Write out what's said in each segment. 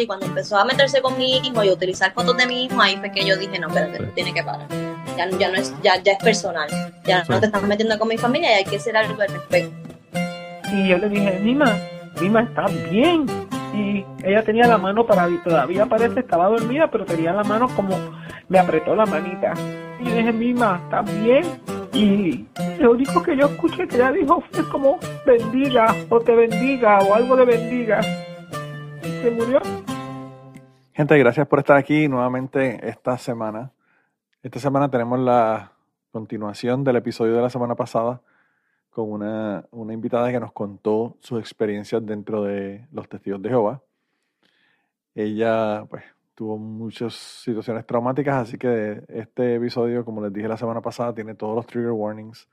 y cuando empezó a meterse con mi hijo y a utilizar fotos de mi hijo, ahí fue que yo dije, no, espérate, tiene que parar. Ya, ya no es, ya, ya es personal. Ya no te estás metiendo con mi familia y hay que hacer algo al respecto. Y yo le dije, Mima, Mima está bien. Y ella tenía la mano para todavía parece estaba dormida, pero tenía la mano como me apretó la manita. Y yo dije, Mima, está bien. Y lo único que yo escuché que ella dijo fue como bendiga o te bendiga o algo de bendiga. Y se murió. Gente, gracias por estar aquí nuevamente esta semana. Esta semana tenemos la continuación del episodio de la semana pasada con una, una invitada que nos contó sus experiencias dentro de los testigos de Jehová. Ella, pues, tuvo muchas situaciones traumáticas, así que este episodio, como les dije la semana pasada, tiene todos los trigger warnings.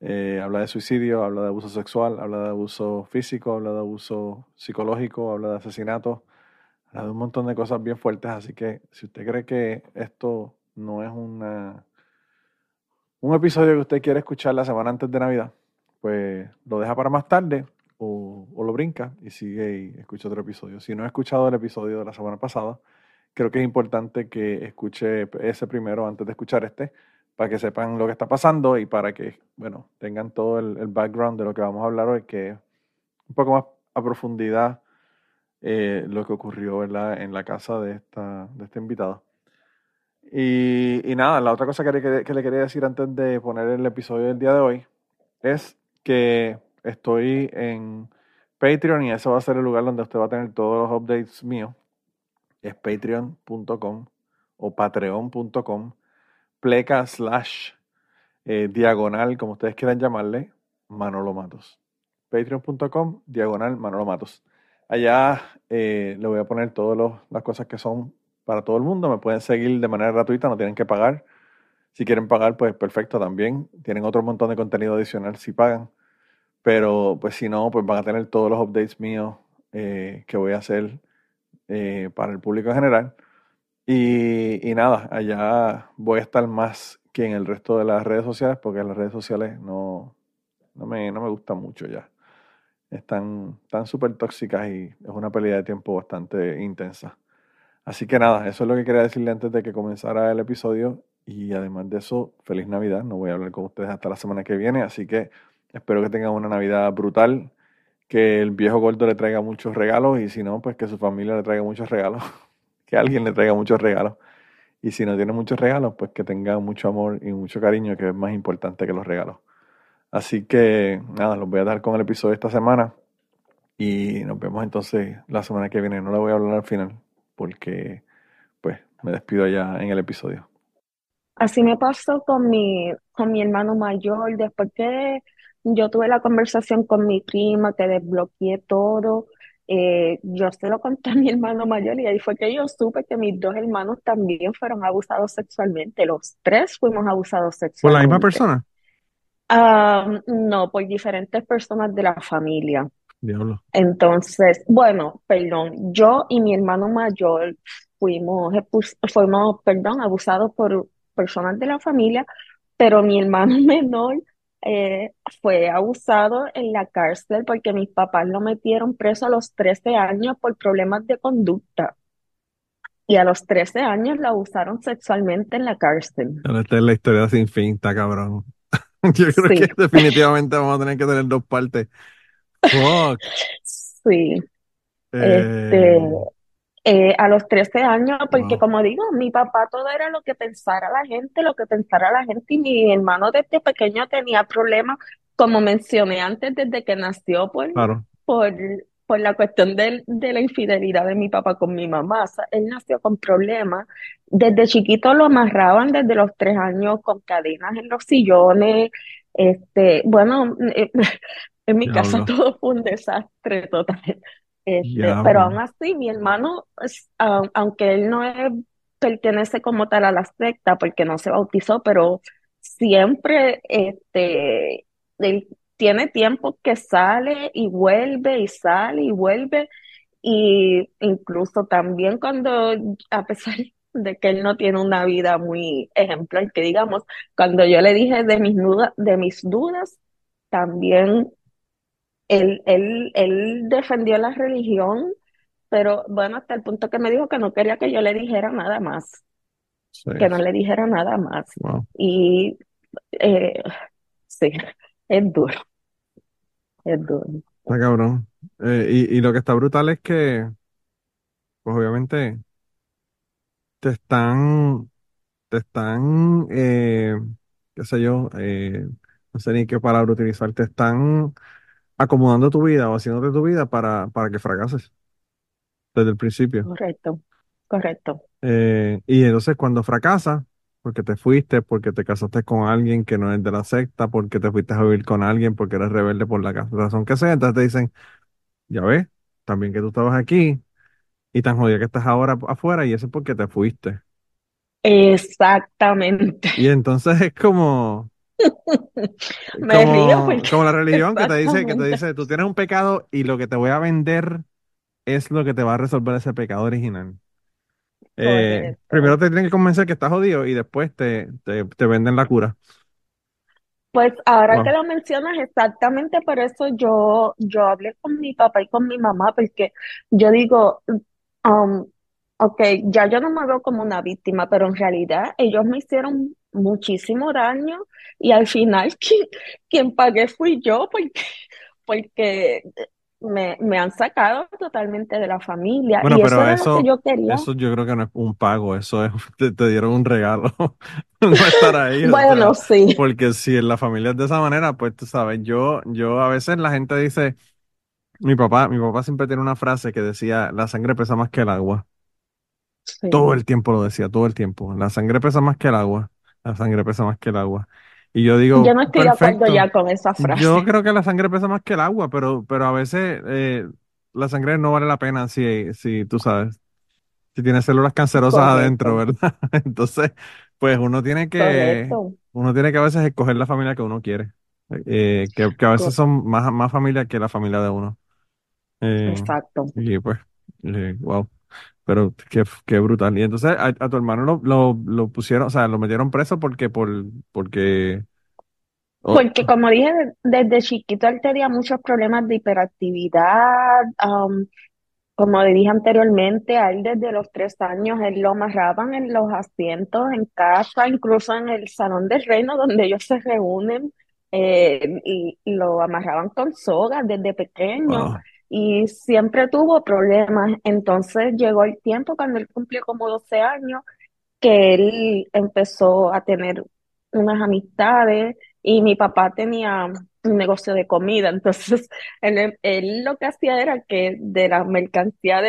Eh, habla de suicidio, habla de abuso sexual, habla de abuso físico, habla de abuso psicológico, habla de asesinato, de un montón de cosas bien fuertes, así que si usted cree que esto no es una, un episodio que usted quiere escuchar la semana antes de Navidad, pues lo deja para más tarde o, o lo brinca y sigue y escucha otro episodio. Si no ha escuchado el episodio de la semana pasada, creo que es importante que escuche ese primero antes de escuchar este, para que sepan lo que está pasando y para que, bueno, tengan todo el, background de lo que vamos a hablar hoy, que es un poco más a profundidad eh, lo que ocurrió en la casa de esta, de esta invitada. Y, nada, la otra cosa que le, que le quería decir antes de poner el episodio del día de hoy es que estoy en Patreon y ese va a ser el lugar donde usted va a tener todos los updates míos es patreon.com o patreon.com, pleca slash eh, diagonal, como ustedes quieran llamarle, Manolo Matos. Patreon.com, diagonal Manolo Matos. Allá eh, le voy a poner todas las cosas que son para todo el mundo. Me pueden seguir de manera gratuita, no tienen que pagar. Si quieren pagar, pues perfecto también. Tienen otro montón de contenido adicional si pagan. Pero pues si no, pues van a tener todos los updates míos eh, que voy a hacer eh, para el público en general. Y, nada, allá voy a estar más que en el resto de las redes sociales, porque las redes sociales no, no, me, no me gustan mucho ya. Están súper tóxicas y es una pérdida de tiempo bastante intensa. Así que nada, eso es lo que quería decirle antes de que comenzara el episodio. Y además de eso, feliz Navidad. No voy a hablar con ustedes hasta la semana que viene, así que espero que tengan una Navidad brutal que el viejo gordo le traiga muchos regalos y si no, pues que su familia le traiga muchos regalos, que alguien le traiga muchos regalos. Y si no tiene muchos regalos, pues que tenga mucho amor y mucho cariño, que es más importante que los regalos. Así que nada, los voy a dar con el episodio esta semana y nos vemos entonces la semana que viene. No le voy a hablar al final porque pues me despido ya en el episodio. Así me pasó con mi, con mi hermano mayor, después que yo tuve la conversación con mi prima, que desbloqueé todo. Eh, yo se lo conté a mi hermano mayor y ahí fue que yo supe que mis dos hermanos también fueron abusados sexualmente. Los tres fuimos abusados sexualmente. ¿Por la misma persona? Ah, no, por diferentes personas de la familia. Diablo. Entonces, bueno, perdón, yo y mi hermano mayor fuimos, fuimos, perdón, abusados por personas de la familia, pero mi hermano menor eh, fue abusado en la cárcel porque mis papás lo metieron preso a los 13 años por problemas de conducta. Y a los 13 años lo abusaron sexualmente en la cárcel. esta es la historia sin fin, está cabrón. Yo creo que definitivamente vamos a tener que tener dos partes. Fuck. Sí. Este, eh, eh, a los 13 años, porque como digo, mi papá todo era lo que pensara la gente, lo que pensara la gente, y mi hermano desde pequeño tenía problemas, como mencioné antes, desde que nació, por, por, por la cuestión de, de, la infidelidad de mi papá con mi mamá. él nació con problemas. Desde chiquito lo amarraban desde los tres años con cadenas en los sillones. Este, bueno, en mi casa todo fue un desastre total. Este, pero aún así, mi hermano, pues, aunque él no pertenece como tal a la secta porque no se bautizó, pero siempre este, él tiene tiempo que sale y vuelve y sale y vuelve. Y incluso también cuando, a pesar de que él no tiene una vida muy ejemplar, que digamos, cuando yo le dije de mis dudas, de mis dudas, también él, él, él defendió la religión pero bueno, hasta el punto que me dijo que no quería que yo le dijera nada más, Sí, que no le dijera nada más. wow. Y eh, sí, es duro, es duro. Está cabrón. Eh, y, y lo que está brutal es que, pues obviamente, te están, te están, eh, qué sé yo, eh, no sé ni qué palabra utilizar, te están acomodando tu vida o haciéndote tu vida para, para que fracases desde el principio. Correcto, correcto. Eh, y entonces cuando fracasas, porque te fuiste, porque te casaste con alguien que no es de la secta, porque te fuiste a vivir con alguien, porque eres rebelde por la razón que sea, entonces te dicen, ya ves, también que tú estabas aquí y tan jodida que estás ahora afuera y eso es porque te fuiste. Exactamente. Y entonces es como, Me río como, porque como la religión que te dice, que te dice, tú tienes un pecado y lo que te voy a vender es lo que te va a resolver ese pecado original. Eh, primero te tienen que convencer que estás jodido y después te, te, te venden la cura. Pues ahora que lo mencionas, exactamente por eso yo, yo hablé con mi papá y con mi mamá, porque yo digo, um, ok, ya yo no me veo como una víctima, pero en realidad ellos me hicieron muchísimo daño y al final quien, quien pagué fui yo, porque, porque me, me han sacado totalmente de la familia Bueno, y eso pero era lo que eso, yo quería. eso yo creo que no es un pago, eso es, te, te dieron un regalo, no estar ahí, o sea, Bueno, sí, porque si en la familia es de esa manera, pues tú sabes, yo, yo a veces la gente dice, mi papá, mi papá siempre tiene una frase que decía, la sangre pesa más que el agua. Todo el tiempo lo decía, todo el tiempo. La sangre pesa más que el agua. La sangre pesa más que el agua. Y yo Yo digo, no estoy de acuerdo ya con esa Yo frase. creo que la sangre pesa más que el agua, pero, pero a veces eh, la sangre no vale la pena si, si tú sabes, si tiene células cancerosas adentro, Correcto, ¿verdad? Entonces, pues uno tiene que, correcto. uno tiene que a veces escoger la familia que uno quiere. Eh, que, que a veces son más, más familia que la familia de uno. Eh, Exacto. y pues, eh, wow. Pero qué, qué brutal. Y entonces a, a tu hermano lo, lo, lo pusieron, o sea, lo metieron preso porque, por, porque, oh, Porque como dije, de- desde chiquito él tenía muchos problemas de hiperactividad. am, como dije anteriormente, a él desde los tres años él lo amarraban en los asientos en casa, incluso en el Salón del Reino donde ellos se reúnen, eh, y, y lo amarraban con sogas desde pequeño. wow, Y siempre tuvo problemas. Entonces llegó el tiempo cuando él cumplió como 12 años que él empezó a tener unas amistades y mi papá tenía un negocio de comida, entonces él, lo que hacía era que de la mercancía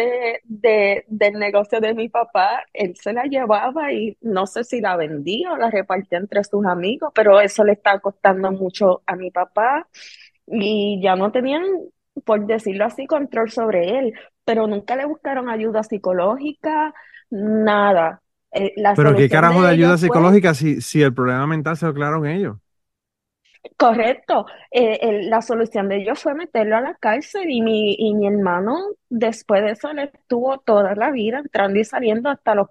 de- del negocio de mi papá, él se la llevaba y no sé si la vendía o la repartía entre sus amigos, pero eso le estaba costando mucho a mi papá y ya no tenían, por decirlo así, control sobre él, pero nunca le buscaron ayuda psicológica, nada. Eh, la Pero qué carajo de de ayuda fue, psicológica si, si el problema mental se lo aclararon ellos. correcto, eh, la solución de ellos fue meterlo a la cárcel y mi, y mi hermano después de eso le estuvo toda la vida entrando y saliendo hasta los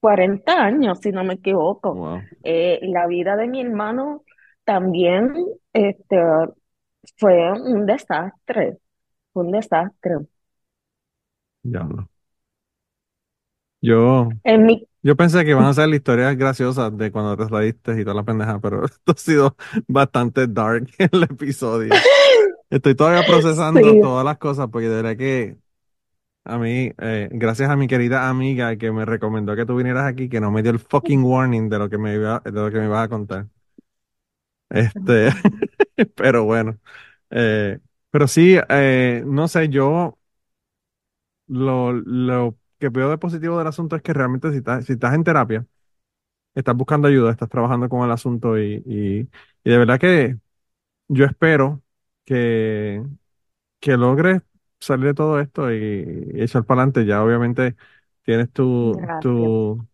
40 años, si no me equivoco. Wow, Eh, la vida de mi hermano también este, fue un desastre, fue un desastre. diablo. Yo, En mi, yo pensé que iban a ser historias graciosas de cuando te saliste y toda la pendeja, pero esto ha sido bastante dark el episodio. Estoy todavía procesando sí, todas las cosas porque de verdad que a mí, eh, gracias a mi querida amiga que me recomendó que tú vinieras aquí, que no me dio el fucking warning de lo que me iba, de lo que me ibas a contar. Este, pero bueno. Eh, pero sí, eh, no sé, yo lo, lo que veo de positivo del asunto es que realmente si estás, si estás en terapia, estás buscando ayuda, estás trabajando con el asunto y, y, y de verdad que yo espero que, que logres salir de todo esto y, y echar para adelante. Ya obviamente tienes tu, gracias. tu,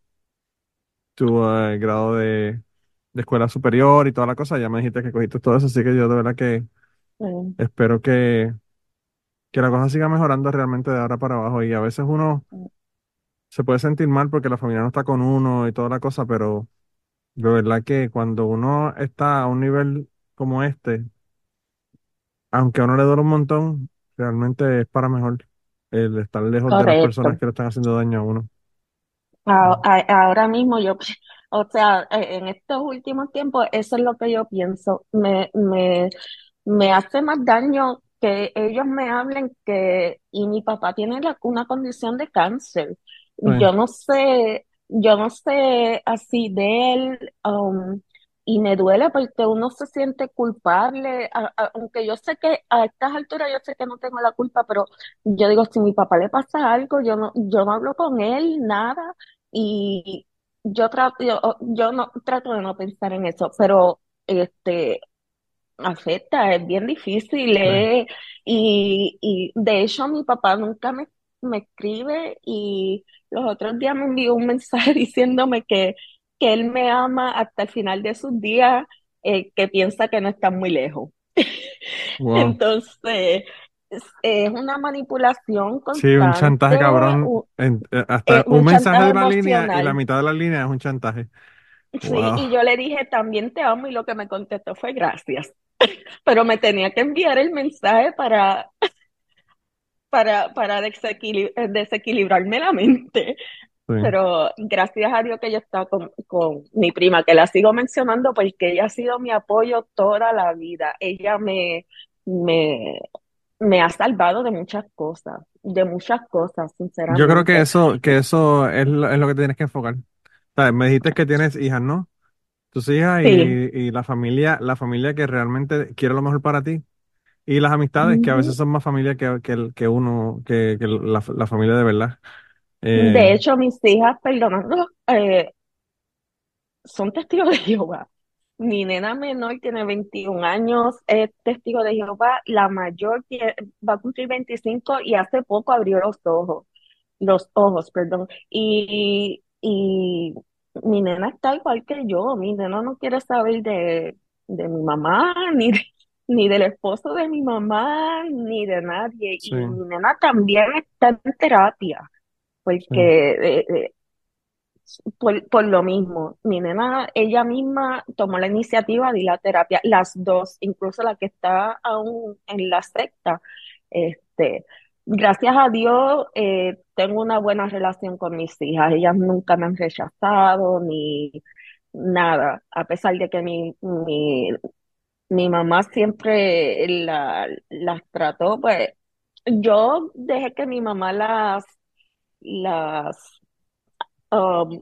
tu eh, grado de, de escuela superior y toda la cosa. Ya me dijiste que cogiste todo eso, así que yo de verdad que Mm, espero que, que la cosa siga mejorando realmente de ahora para abajo. Y a veces uno mm, se puede sentir mal porque la familia no está con uno y toda la cosa, pero de verdad que cuando uno está a un nivel como este, aunque a uno le duele un montón, realmente es para mejor. el estar lejos de las correcto. personas que le están haciendo daño a uno. A- a- Ahora mismo yo, o sea, e- en estos últimos tiempos, eso es lo que yo pienso. Me, me, me hace más daño que ellos me hablen que, y mi papá tiene la- una condición de cáncer. Yo no sé, yo no sé así de él, um, y me duele porque uno se siente culpable, a- a- aunque yo sé que a estas alturas yo sé que no tengo la culpa, pero yo digo, si mi papá le pasa algo, yo no, yo no hablo con él, nada. Y yo trato, yo, yo no trato de no pensar en eso, pero este afecta, es bien difícil, eh, y, y de hecho mi papá nunca me, me escribe y los otros días me envió un mensaje diciéndome que, que él me ama hasta el final de sus días, eh, que piensa que no está muy lejos. wow. Entonces, es, una manipulación Sí, un chantaje constante, cabrón. en- eh, hasta eh, un un mensaje de una línea y la emocional. mitad de la línea es un chantaje. Sí, Wow. y yo le dije, también te amo, y lo que me contestó fue gracias. Pero me tenía que enviar el mensaje para, para, para desequili- eh, desequilibrarme la mente. Sí, Pero gracias a Dios que yo estaba con, con mi prima, que la sigo mencionando porque ella ha sido mi apoyo toda la vida. Ella me, me, me ha salvado de muchas cosas, de muchas cosas, yo creo que sinceramente. eso, que eso es lo, es lo que tienes que enfocar. ¿Sabes? Me dijiste que tienes hijas, ¿no? Tus hijas y, Sí. y la familia, la familia que realmente quiere lo mejor para ti. Y las amistades, que a veces son más familia que, que, el- que uno, que, que la, la familia de verdad. De Eh, hecho, mis hijas, perdonando, eh, son testigos de Jehová. Mi nena menor tiene 21 años, es testigo de Jehová. La mayor va a cumplir 25 y hace poco abrió los ojos, los ojos, perdón. Y, y mi nena está igual que yo. Mi nena no quiere saber de, de mi mamá, ni de- ni del esposo de mi mamá, ni de nadie. sí, Y mi nena también está en terapia, sí, porque eh, eh, por, lo mismo, mi nena, ella misma tomó la iniciativa de ir a terapia, las dos, incluso la que está aún en la secta. Este, gracias a Dios, eh, tengo una buena relación con mis hijas. Ellas nunca me han rechazado ni nada, a pesar de que mi, mi, mi mamá siempre la, las trató, pues yo dejé que mi mamá las, las, um,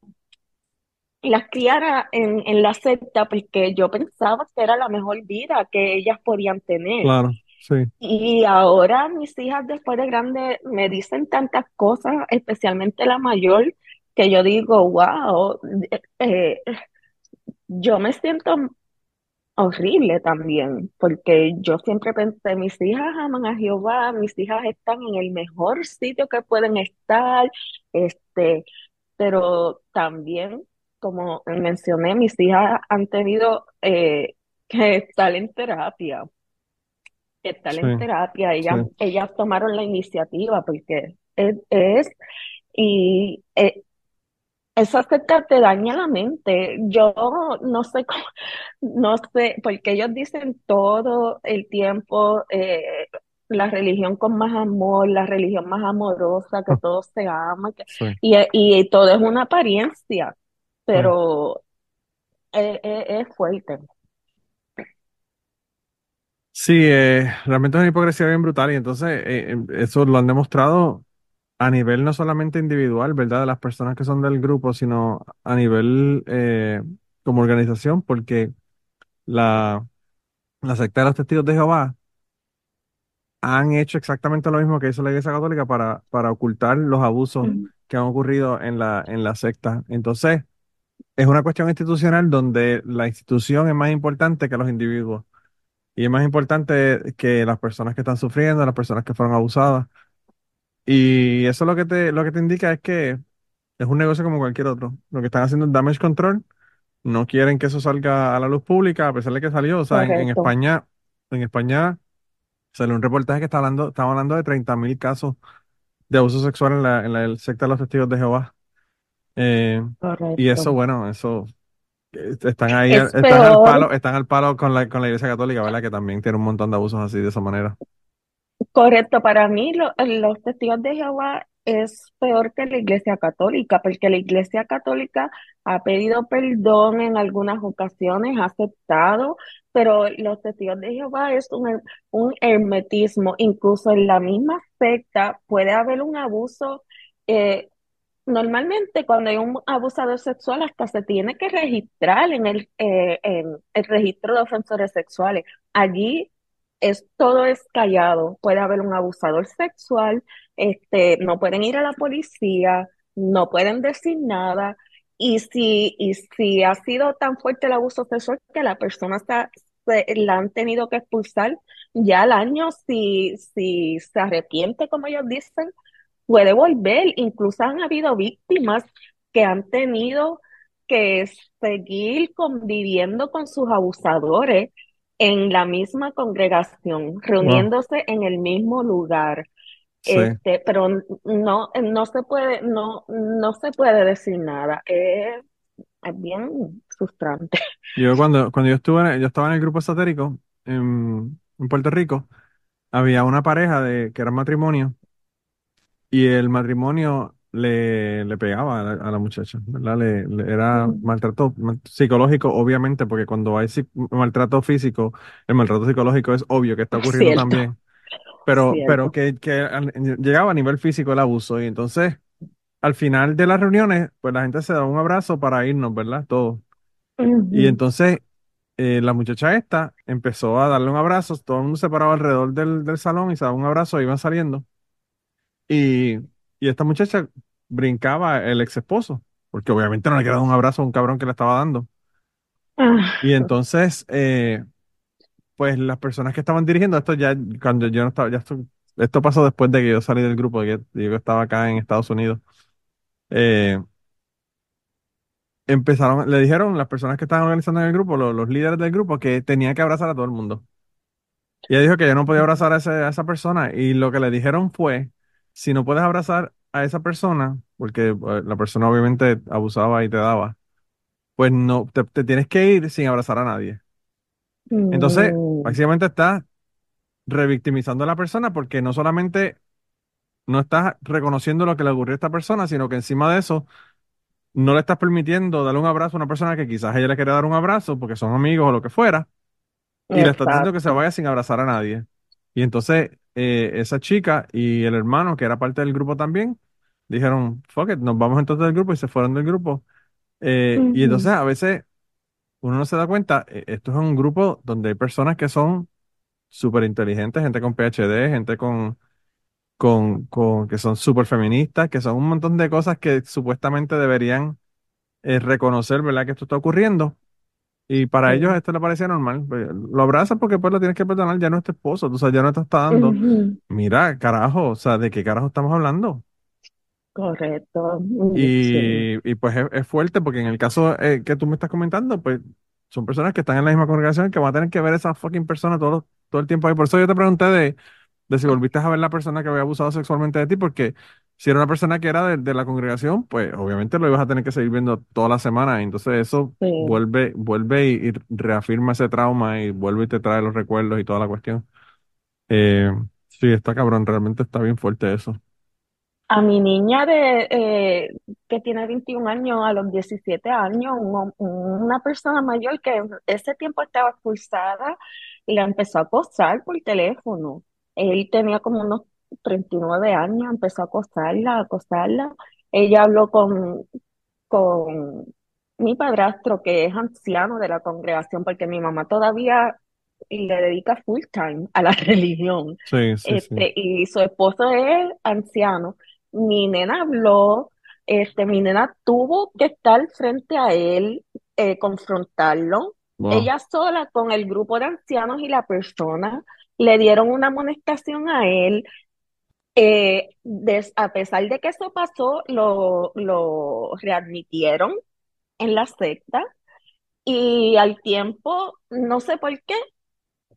las criara en, en la secta porque yo pensaba que era la mejor vida que ellas podían tener. claro, sí, Y ahora mis hijas después de grande me dicen tantas cosas, especialmente la mayor, que yo digo, wow, eh, eh, yo me siento horrible también, porque yo siempre pensé, mis hijas aman a Jehová, mis hijas están en el mejor sitio que pueden estar, este, pero también, como mencioné, mis hijas han tenido eh, que estar en terapia, que estar sí, en terapia, sí, ellas, tomaron la iniciativa porque es, es y eh, esa secta te daña la mente. Yo no sé cómo, no sé, porque ellos dicen todo el tiempo, eh, la religión con más amor, la religión más amorosa, que todos se aman, que- sí, y, y todo es una apariencia, sí. pero es, es- es fuerte. Sí, eh, realmente es una hipocresía bien brutal y entonces eh, eh, eso lo han demostrado a nivel no solamente individual, ¿verdad? De las personas que son del grupo, sino a nivel eh, como organización, porque la, la secta de los testigos de Jehová han hecho exactamente lo mismo que hizo la Iglesia Católica para, para ocultar los abusos Mm. que han ocurrido en la, en la secta. Entonces, es una cuestión institucional donde la institución es más importante que los individuos. Y es más importante que las personas que están sufriendo, las personas que fueron abusadas. Y eso lo que te, lo que te indica es que es un negocio como cualquier otro. Lo que están haciendo es damage control. No quieren que eso salga a la luz pública, a pesar de que salió. O sea, en. España, en España salió un reportaje que está hablando, estaba hablando de 30.000 casos de abuso sexual en la, en la secta de los testigos de Jehová. Eh, y eso, Correcto. bueno, eso eh, están ahí, Es están al peor. palo, están al palo con la, con la Iglesia Católica, ¿verdad? Que también tiene un montón de abusos así de esa manera. Correcto, para mí lo- los testigos de Jehová es peor que la Iglesia Católica, porque la Iglesia Católica ha pedido perdón en algunas ocasiones, ha aceptado, pero los testigos de Jehová es un, un hermetismo, incluso en la misma secta puede haber un abuso. eh, Normalmente cuando hay un abusador sexual hasta se tiene que registrar en el, eh, en el registro de ofensores sexuales. Allí es, todo es callado. Puede haber un abusador sexual, este, no pueden ir a la policía, no pueden decir nada. Y si, y si ha sido tan fuerte el abuso sexual que la persona se, la han tenido que expulsar, ya al año, si, si se arrepiente, como ellos dicen, puede volver. Incluso han habido víctimas que han tenido que seguir conviviendo con sus abusadores en la misma congregación, reuniéndose en el mismo lugar. Sí. Este, pero no, no se puede, no, no se puede decir nada. Es, es bien frustrante. Yo cuando, cuando yo estuve, en- yo estaba en el grupo esotérico en, en Puerto Rico, había una pareja de, que era matrimonio y el matrimonio le, le pegaba a la, a la muchacha, ¿verdad? Le, le- era maltrato mal- psicológico, obviamente, porque cuando hay psi- maltrato físico, el maltrato psicológico es obvio que está ocurriendo Cierto, también, pero, pero que, que llegaba a nivel físico el abuso y entonces al final de las reuniones, pues la gente se da un abrazo para irnos, ¿verdad? Todos. Y Ujú. entonces eh, la muchacha esta empezó a darle un abrazo, todo el mundo se paraba alrededor del, del salón y se daba un abrazo, iban saliendo. Y, y esta muchacha brincaba el ex esposo, porque obviamente no le quería dar un abrazo a un cabrón que le estaba dando. Ah, Y entonces, eh, pues las personas que estaban dirigiendo esto ya, cuando yo no estaba, ya esto, esto pasó después de que yo salí del grupo, que yo estaba acá en Estados Unidos. Eh, empezaron, le dijeron las personas que estaban organizando en el grupo, los, los líderes del grupo, que tenía que abrazar a todo el mundo. Y ella dijo que ella no podía abrazar a, ese- a esa persona. Y lo que le dijeron fue, si no puedes abrazar a esa persona, porque eh, la persona obviamente abusaba y te daba, pues no, te, te tienes que ir sin abrazar a nadie. Entonces, mm, básicamente estás revictimizando a la persona porque no solamente no estás reconociendo lo que le ocurrió a esta persona, sino que encima de eso no le estás permitiendo darle un abrazo a una persona que quizás ella le quiere dar un abrazo porque son amigos o lo que fuera, y le estás diciendo que se vaya sin abrazar a nadie. Y entonces eh, esa chica y el hermano, que era parte del grupo también, dijeron, fuck it, nos vamos entonces del grupo y se fueron del grupo. Eh, y entonces a veces uno no se da cuenta, eh, esto es un grupo donde hay personas que son súper inteligentes, gente con PhD, gente con, con, con que son súper feministas, que son un montón de cosas que supuestamente deberían eh, reconocer, ¿verdad? Que esto está ocurriendo. Y para ellos esto le parecía normal. Pues, Lo abrazan porque pues lo tienes que perdonar, ya no es tu esposo, tú sabes, ya no te está dando. Mira, carajo, o sea, ¿de qué carajo estamos hablando? Correcto. Mm, Sí. Y, y pues es, es fuerte porque en el caso eh, que tú me estás comentando, pues son personas que están en la misma congregación que van a tener que ver a esa fucking persona todo, todo el tiempo ahí. Por eso yo te pregunté de, de si volviste a ver la persona que había abusado sexualmente de ti, porque si era una persona que era de, de la congregación, pues obviamente lo ibas a tener que seguir viendo toda la semana. Entonces eso Sí. vuelve, vuelve y, y reafirma ese trauma y vuelve y te trae los recuerdos y toda la cuestión. Eh, sí, está cabrón, realmente está bien fuerte eso. A mi niña de eh, que tiene 21 años, a los 17 años, un una persona mayor que en ese tiempo estaba expulsada, la empezó a acosar por teléfono. Él tenía como unos 39 años, empezó a acosarla, a acosarla. Ella habló con, con mi padrastro, que es anciano de la congregación, porque mi mamá todavía le dedica full time a la religión. Sí, sí, sí. Este, y su esposo es anciano. Mi nena habló, este, mi nena tuvo que estar frente a él, eh, confrontarlo. Wow. Ella sola con el grupo de ancianos y la persona le dieron una amonestación a él. Eh, des- a pesar de que eso pasó, lo, lo readmitieron en la secta y al tiempo, no sé por qué,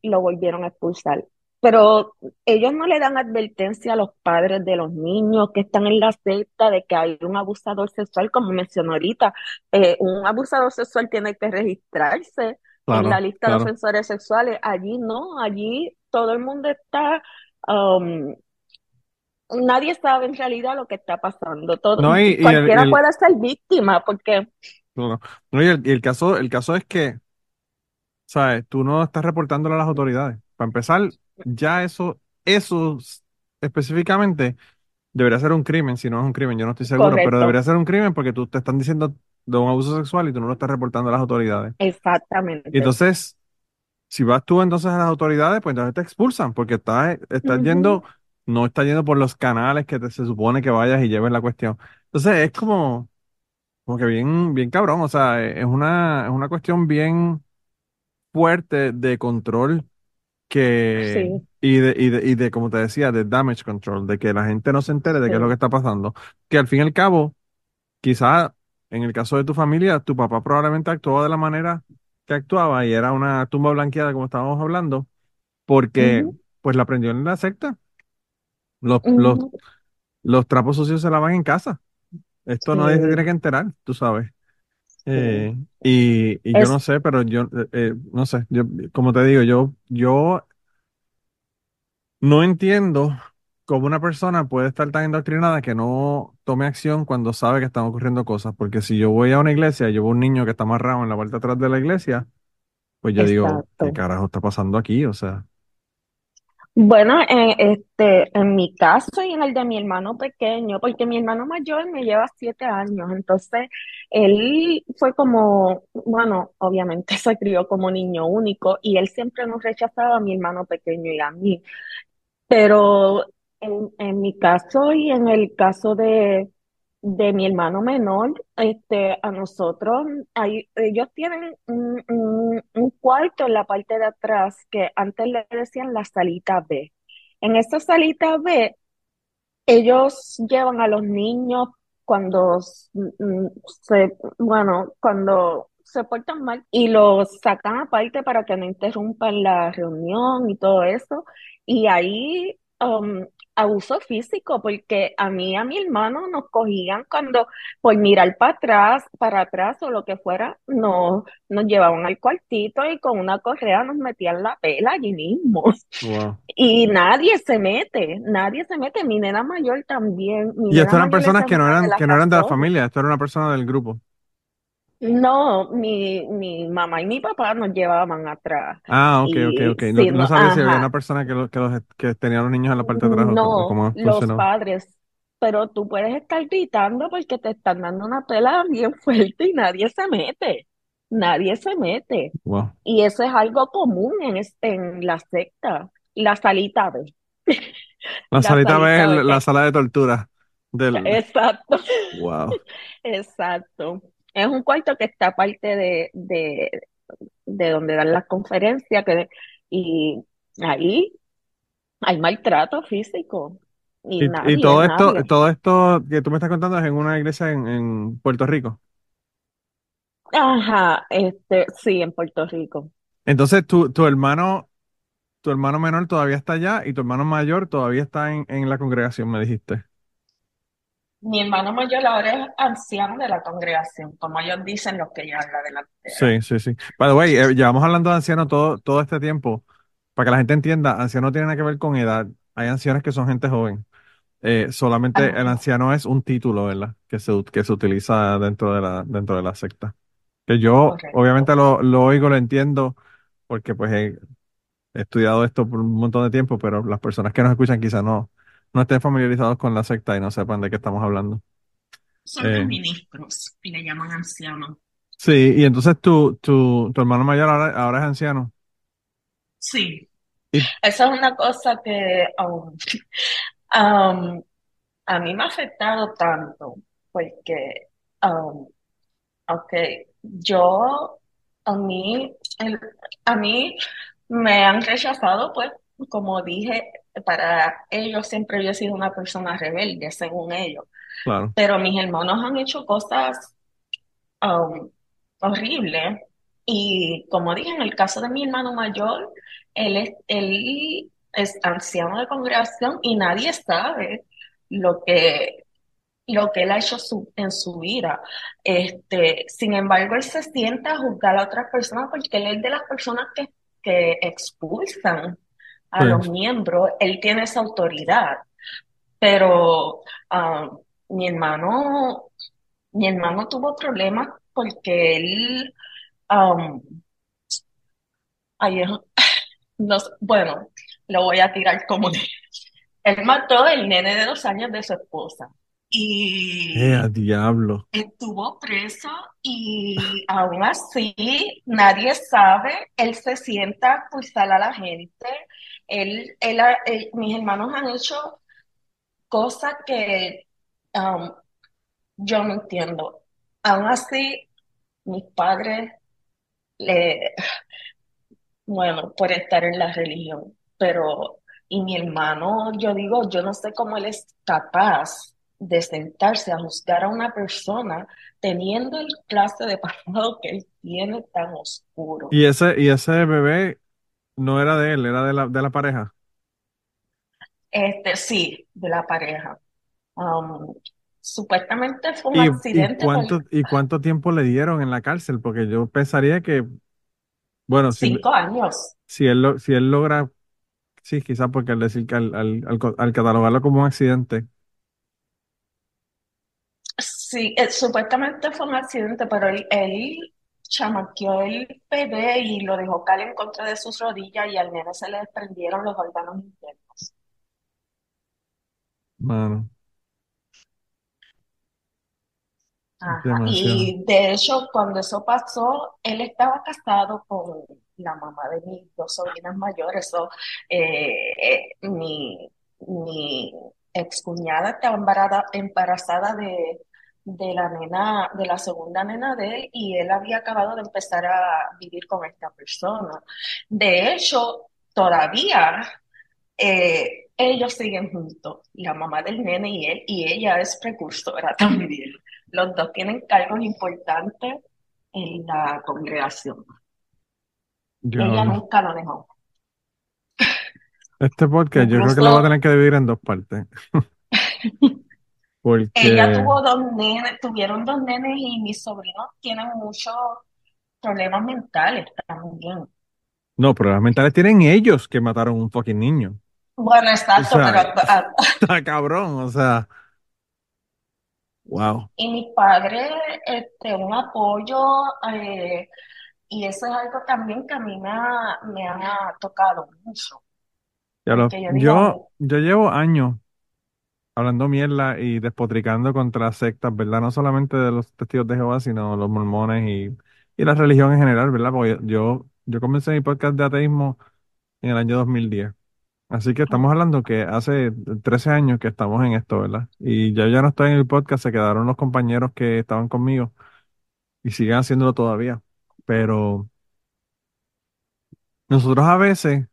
lo volvieron a expulsar. Pero ellos no le dan advertencia a los padres de los niños que están en la secta de que hay un abusador sexual, como mencionó ahorita. Eh, un abusador sexual tiene que registrarse en la Claro, lista de ofensores sexuales. Allí no, allí todo el mundo está um, nadie sabe en realidad lo que está pasando. Todo, No, y, y el, cualquiera el- puede ser víctima porque no, no, y el- y el caso, el caso es que, ¿sabes? Tú no estás reportándolo a las autoridades. Para empezar, ya eso, eso específicamente debería ser un crimen, si no es un crimen, yo no estoy seguro, pero debería ser un crimen porque tú te están diciendo de un abuso sexual y tú no lo estás reportando a las autoridades. Y exactamente. entonces, si vas tú entonces a las autoridades, pues entonces te expulsan porque estás, estás Ujú, yendo, no estás yendo por los canales que te- se supone que vayas y lleves la cuestión. Entonces, es como, como que bien, bien cabrón, o sea, es una, es una cuestión bien fuerte de control que, Sí, y de, y de, y de, como te decía, de damage control, de que la gente no se entere de qué es lo que sí, está pasando. Que al fin y al cabo, quizás en el caso de tu familia, tu papá probablemente actuaba de la manera que actuaba y era una tumba blanqueada, como estábamos hablando, porque pues la aprendió en la secta. Los, los, los trapos sucios se lavan en casa. Esto nadie se tiene sí, que enterar, tú sabes. Eh, y, y yo no sé, pero yo, eh, eh, no sé, yo, como te digo, yo, yo no entiendo cómo una persona puede estar tan indoctrinada que no tome acción cuando sabe que están ocurriendo cosas. Porque si yo voy a una iglesia y yo veo un niño que está amarrado en la parte de atrás de la iglesia, pues yo digo, ¿qué exacto. carajo está pasando aquí? O sea, Bueno, eh, este, en mi caso y en el de mi hermano pequeño, porque mi hermano mayor me lleva siete años, entonces él fue como, bueno, obviamente se crió como niño único y él siempre nos rechazaba a mi hermano pequeño y a mí. Pero en, en mi caso y en el caso de, de mi hermano menor, este, a nosotros, hay, ellos tienen un, un- un cuarto en la parte de atrás que antes le decían la salita B. En esa salita B, ellos llevan a los niños cuando s- mm, se, bueno, cuando se portan mal y los sacan aparte para que no interrumpan la reunión y todo eso. Y ahí um, abuso físico, porque a mí y a mi hermano nos cogían cuando por mirar para atrás, para atrás o lo que fuera, nos, nos llevaban al cuartito y con una correa nos metían la pela allí mismo. wow. Y nadie se mete, nadie se mete. Mi nena mayor también, mi Y esto eran personas que no eran, que no eran de la familia, esto era una persona del grupo. No, mi, mi mamá y mi papá nos llevaban atrás. Ah, ok, ok, Y ok. No, si no sabía si había una persona que, lo- que, los, que tenía a los niños en la parte de atrás o, o no, cómo los padres. Pero tú puedes estar gritando porque te están dando una pela bien fuerte y nadie se mete. Nadie se mete. Wow. Y eso es algo común en, en la secta. La salita B. La La salita B es la sala de tortura del... exacto. Wow. Exacto. Es un cuarto que está aparte de, de, de donde dan las conferencias que, y ahí hay maltrato físico y Y, y nadie, todo esto, todo esto que tú me estás contando es en una iglesia en, en Puerto Rico. Ajá, este, sí, en Puerto Rico. Entonces, tu, tu hermano, tu hermano menor todavía está allá y tu hermano mayor todavía está en, en la congregación, me dijiste. Mi hermano mayor ahora es anciano de la congregación, como ellos dicen los que llevan la delantera. Sí, sí, sí. By the way, eh, llevamos hablando de ancianos todo, todo este tiempo. Para que la gente entienda, anciano no tiene nada que ver con edad. Hay ancianos que son gente joven. Eh, solamente el Ajá, anciano es un título, ¿verdad? Que se, que se utiliza dentro de la, dentro de la secta. Que yo obviamente lo, lo oigo, lo entiendo, porque pues he, he estudiado esto por un montón de tiempo, pero las personas que nos escuchan quizás no, no estén familiarizados con la secta y no sepan de qué estamos hablando. Son Eh, los ministros y le llaman ancianos. sí, y entonces tu, tu, tu hermano mayor ahora, ahora es anciano. Sí, Y, esa es una cosa que um, um, a mí me ha afectado tanto, porque um, Ok, yo, a mí, el- a mí me han rechazado, pues, como dije, para ellos siempre yo he sido una persona rebelde, según ellos, claro, pero mis hermanos han hecho cosas um, horribles. Y como dije, en el caso de mi hermano mayor, él es, él es anciano de congregación y nadie sabe lo que lo que él ha hecho su- en su vida. Este, sin embargo, él se sienta a juzgar a otras personas porque él es de las personas que, que expulsan a Sí. los miembros, él tiene esa autoridad. Pero ah, mi hermano, mi hermano tuvo problemas porque él, um, ay, no bueno, lo voy a tirar como él mató el nene de dos años de su esposa y Eh, a diablo. estuvo preso y aún así nadie sabe, él se sienta a acusar a la gente, él, él, él- mis hermanos han hecho cosas que um, yo no entiendo. Aún así, mis padres, le, bueno, por estar en la religión, pero, y mi hermano, yo digo, yo no sé cómo él es capaz de sentarse a juzgar a una persona teniendo el clase de pasado que él tiene tan oscuro. Y ese, y ese bebé no era de él, era de la, de la pareja. Este, sí, de la pareja. Um, supuestamente fue un ¿Y, y accidente por cuánto, y cuánto tiempo le dieron en la cárcel? Porque yo pensaría que, bueno, si, cinco años. si él, lo- si él logra, sí, quizás porque al decir que al, al, al, co- al catalogarlo como un accidente, Sí, eh, supuestamente fue un accidente, pero él, él chamaqueó el bebé y lo dejó caer en contra de sus rodillas y al nene se le desprendieron los órganos internos. mano, Ajá. demasiado. Y de hecho, cuando eso pasó, él estaba casado con la mamá de mis dos sobrinas mayores. So, eh, eh, mi, mi excuñada estaba embarazada de, de la nena, de la segunda nena de él, y él había acabado de empezar a vivir con esta persona. De hecho, todavía eh, ellos siguen juntos, la mamá del nene y él, y ella es precursora también. Los dos tienen cargos importantes en la congregación. Ella nunca lo dejó. Este podcast yo creo que lo voy a tener que dividir en dos partes. ella tuvo dos nenes, tuvieron dos nenes y mis sobrinos tienen muchos problemas mentales también. no, problemas mentales tienen ellos que mataron a un fucking niño. Bueno, O exacto, pero sea, ah, está cabrón, o sea, wow. y mis padres, este, un apoyo, eh, y eso es algo también que a mí me ha, me ha tocado mucho, Ya lo, porque yo digo, yo, yo llevo años hablando mierda y despotricando contra sectas, ¿verdad? No solamente de los testigos de Jehová, sino los mormones y, y la religión en general, ¿verdad? Porque yo, yo comencé mi podcast de ateísmo en el año 2010. Así que estamos hablando que hace 13 años que estamos en esto, ¿verdad? Y ya ya no estoy en el podcast, se quedaron los compañeros que estaban conmigo y siguen haciéndolo todavía. Pero nosotros a veces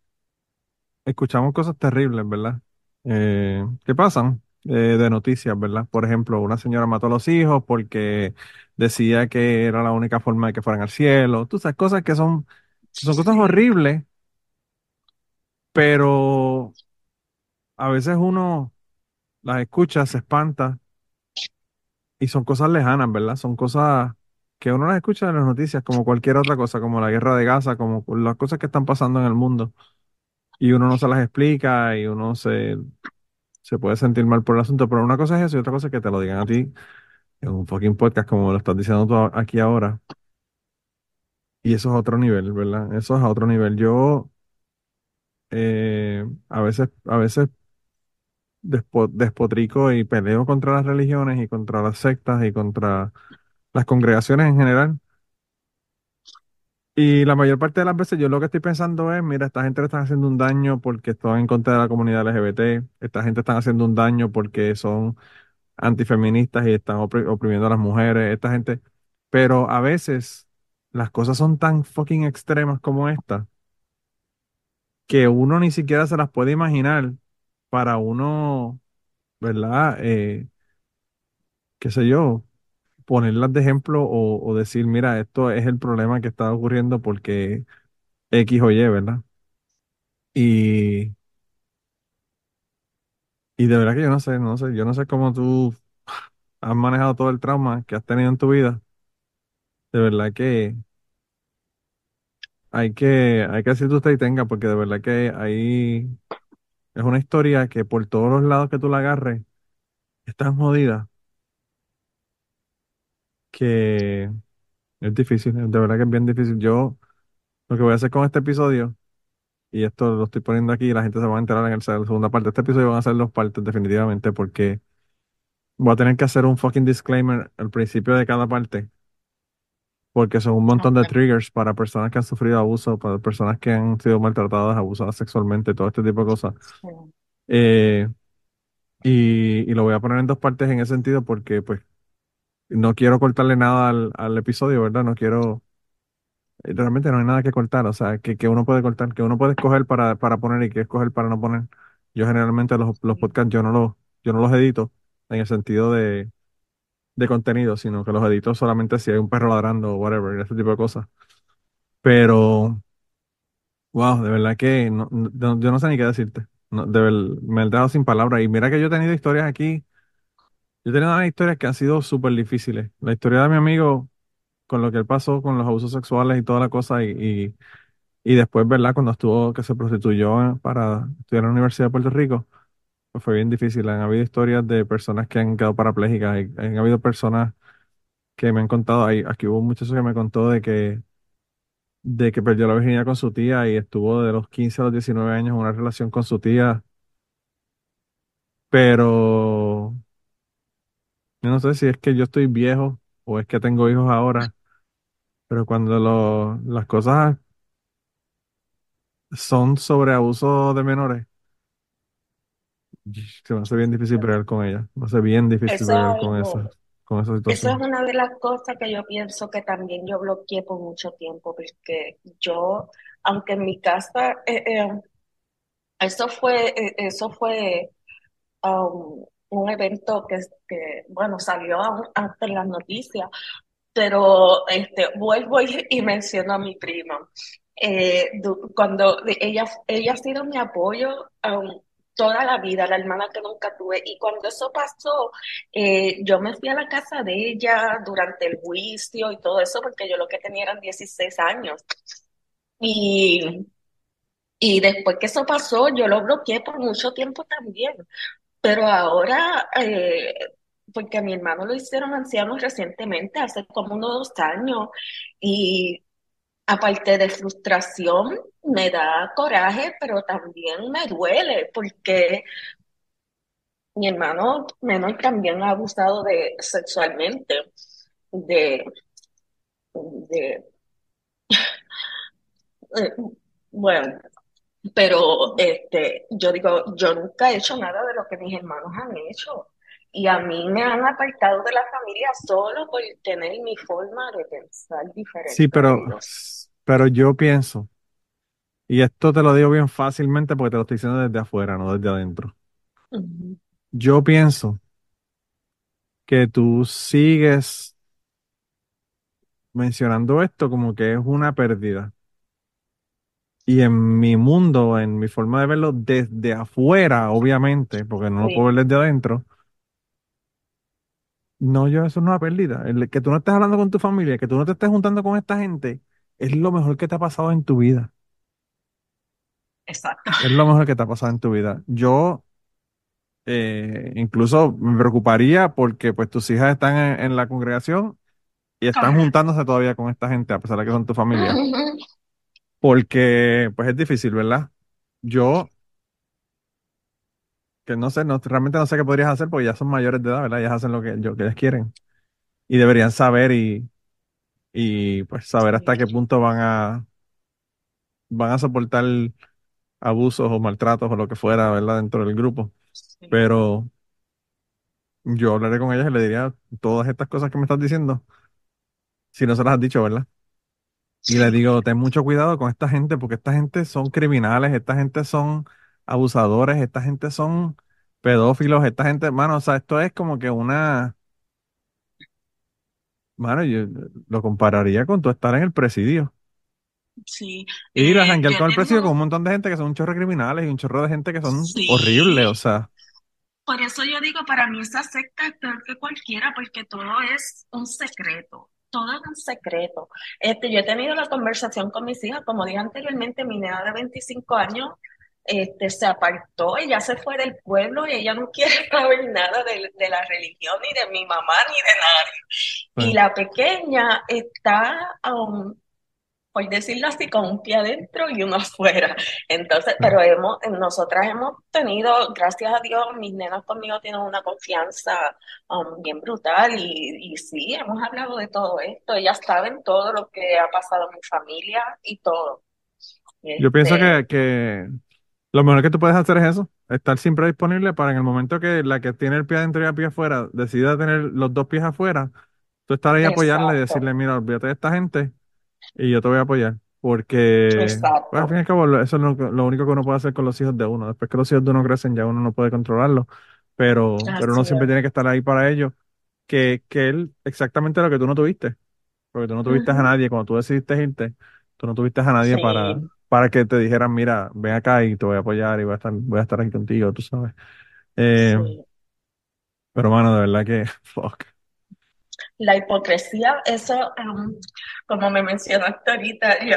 escuchamos cosas terribles, ¿verdad? Eh, ¿qué pasan? Eh, de noticias, ¿verdad? Por ejemplo, una señora mató a los hijos porque decía que era la única forma de que fueran al cielo. Tú sabes, cosas que son, son cosas horribles, pero a veces uno las escucha, se espanta y son cosas lejanas, ¿verdad? Son cosas que uno las escucha en las noticias como cualquier otra cosa, como la guerra de Gaza, como las cosas que están pasando en el mundo y uno no se las explica y uno se, se puede sentir mal por el asunto, pero una cosa es eso y otra cosa es que te lo digan a ti en un fucking podcast como lo estás diciendo tú a- aquí ahora. Y eso es otro nivel, ¿verdad? Eso es a otro nivel. Yo eh, a veces, a veces despo- despotrico y peleo contra las religiones y contra las sectas y contra las congregaciones en general. Y la mayor parte de las veces yo lo que estoy pensando es, mira, esta gente le están haciendo un daño porque están en contra de la comunidad LGBT, esta gente están haciendo un daño porque son antifeministas y están opri- oprimiendo a las mujeres, esta gente. Pero a veces las cosas son tan fucking extremas como esta que uno ni siquiera se las puede imaginar para uno, ¿verdad? Eh, qué sé yo, ponerlas de ejemplo o, decir, mira, esto es el problema que está ocurriendo porque X o Y, ¿verdad? Y, y de verdad que yo no sé, no sé, yo no sé cómo tú has manejado todo el trauma que has tenido en tu vida. De verdad que hay que, hay que usted y tenga, porque de verdad que ahí es una historia que por todos los lados que tú la agarres, es tan jodida que es difícil, de verdad que es bien difícil. Yo lo que voy a hacer con este episodio, y esto lo estoy poniendo aquí, la gente se va a enterar en el- la segunda parte. Este episodio van a ser dos partes definitivamente, porque voy a tener que hacer un fucking disclaimer al principio de cada parte, porque son un montón de triggers para personas que han sufrido abuso, para personas que han sido maltratadas, abusadas sexualmente, todo este tipo de cosas. Eh, y, y lo voy a poner en dos partes en ese sentido porque pues no quiero cortarle nada al, al episodio, ¿verdad? No quiero, realmente no hay nada que cortar, o sea, que, que uno puede cortar, que uno puede escoger para, para poner y que escoger para no poner. Yo generalmente los, los podcasts yo no los, yo no los edito en el sentido de, de contenido, sino que los edito solamente si hay un perro ladrando o whatever, ese tipo de cosas. Pero, wow, de verdad que no, no- yo no sé ni qué decirte. No, de ver- me he dejado sin palabras. Y mira que yo he tenido historias aquí Yo he tenido unas historias que han sido súper difíciles. La historia de mi amigo, con lo que él pasó con los abusos sexuales y toda la cosa, y, y, después, ¿verdad? Cuando estuvo, que se prostituyó para estudiar en la Universidad de Puerto Rico, pues fue bien difícil. Han habido historias de personas que han quedado parapléjicas, han habido personas que me han contado, aquí hubo un muchacho que me contó de que, de que perdió la virginidad con su tía y estuvo de los 15 a los 19 años en una relación con su tía, pero yo no sé si es que yo estoy viejo o es que tengo hijos ahora Pero cuando lo- las cosas son sobre abuso de menores, se me hace bien difícil bregar con ellas. Me hace bien difícil Eso es con algo, esa, con esa eso es situación. una de las cosas que yo pienso que también yo bloqueé por mucho tiempo, porque yo, aunque en mi casa, eh, eh, eso fue, eh, eso fue um, un evento que, que, bueno, salió antes en las noticias, pero este, vuelvo y, menciono a mi prima. Eh, cuando ella, ella ha sido mi apoyo um, toda la vida, la hermana que nunca tuve, y cuando eso pasó, eh, yo me fui a la casa de ella durante el juicio y todo eso, porque yo lo que tenía eran 16 años. Y, y después que eso pasó, yo lo bloqueé por mucho tiempo también. Pero ahora, eh, porque a mi hermano lo hicieron anciano recientemente, hace como unos dos años, y aparte de frustración, me da coraje, pero también me duele, porque mi hermano menor también ha abusado de sexualmente de, de, eh, bueno, Pero este, yo digo, yo nunca he hecho nada de lo que mis hermanos han hecho. Y a mí me han apartado de la familia solo por tener mi forma de pensar Sí, diferente a pero, pero yo pienso, y esto te lo digo bien fácilmente porque te lo estoy diciendo desde afuera, no desde adentro. Yo pienso que tú sigues mencionando esto como que es una pérdida. Y en mi mundo, en mi forma de verlo desde afuera, obviamente, porque no lo puedo ver desde adentro, No, yo, eso no es una pérdida. El que tú no estés hablando con tu familia, que tú no te estés juntando con esta gente, es lo mejor que te ha pasado en tu vida. exacto. Es lo mejor que te ha pasado en tu vida. Yo eh, incluso me preocuparía porque pues tus hijas están en, en la congregación y están juntándose todavía con esta gente, a pesar de que son tu familia. Porque pues es difícil, ¿verdad? Yo, que no sé, no, realmente no sé qué podrías hacer porque ya son mayores de edad, ¿verdad? Ellas hacen lo que, yo, que ellas quieren. Y deberían saber y, y pues saber hasta qué punto van a, van a soportar abusos o maltratos o lo que fuera, ¿verdad? Dentro del grupo. Pero yo hablaré con ellas y le diría todas estas cosas que me estás diciendo, si no se las has dicho, ¿verdad? Y le digo, ten mucho cuidado con esta gente, porque esta gente son criminales, esta gente son abusadores, esta gente son pedófilos, esta gente, mano, o sea, esto es como que una, mano, yo lo compararía con tu estar en el presidio. sí. Ir a Eh, janguear yo con el presidio con un montón de gente que son un chorro de criminales y un chorro de gente que son horribles, o sí. sea, Por eso yo digo, para mí esa secta es peor que cualquiera, porque todo es un secreto. Todo es un secreto. Este, yo he tenido la conversación con mis hijas, como dije anteriormente, mi nena de 25 años este, se apartó, ella se fue del pueblo y ella no quiere saber nada de, de la religión, ni de mi mamá, ni de nadie. Y la pequeña está, um, por decirlo así, con un pie adentro y uno afuera. Entonces, pero hemos, nosotras hemos tenido, gracias a Dios, mis nenas conmigo tienen una confianza um, bien brutal y, y sí, hemos hablado de todo esto. Ellas saben todo lo que ha pasado en mi familia y todo. Yo pienso que, que lo mejor que tú puedes hacer es eso, estar siempre disponible para en el momento que la que tiene el pie adentro y el pie afuera decida tener los dos pies afuera, tú estar ahí apoyarla y decirle, mira, olvídate de esta gente y yo te voy a apoyar. Porque pues, al fin y al cabo, eso es lo, único que uno puede hacer con los hijos de uno. Después que los hijos de uno crecen, ya uno no puede controlarlo. Pero, pero uno siempre tiene que estar ahí para ellos. Que, que él, exactamente lo que tú no tuviste. Porque tú no tuviste a nadie. Cuando tú decidiste irte, tú no tuviste a nadie para, para que te dijeran, mira, ven acá y te voy a apoyar y voy a estar, voy a estar aquí contigo, tú sabes. Eh, pero, mano, de verdad que, fuck. La hipocresía, eso, um, como me mencionaste ahorita, yo,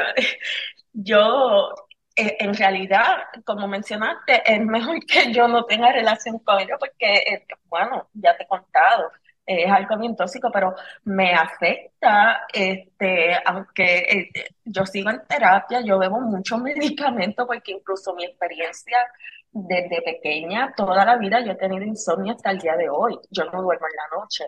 yo eh, en realidad, como mencionaste, es mejor que yo no tenga relación con ellos porque, eh, bueno, ya te he contado, es algo bien tóxico, pero me afecta, este, aunque eh, yo sigo en terapia, yo bebo muchos medicamentos porque incluso mi experiencia desde pequeña, toda la vida yo he tenido insomnio hasta el día de hoy, yo no duermo en la noche.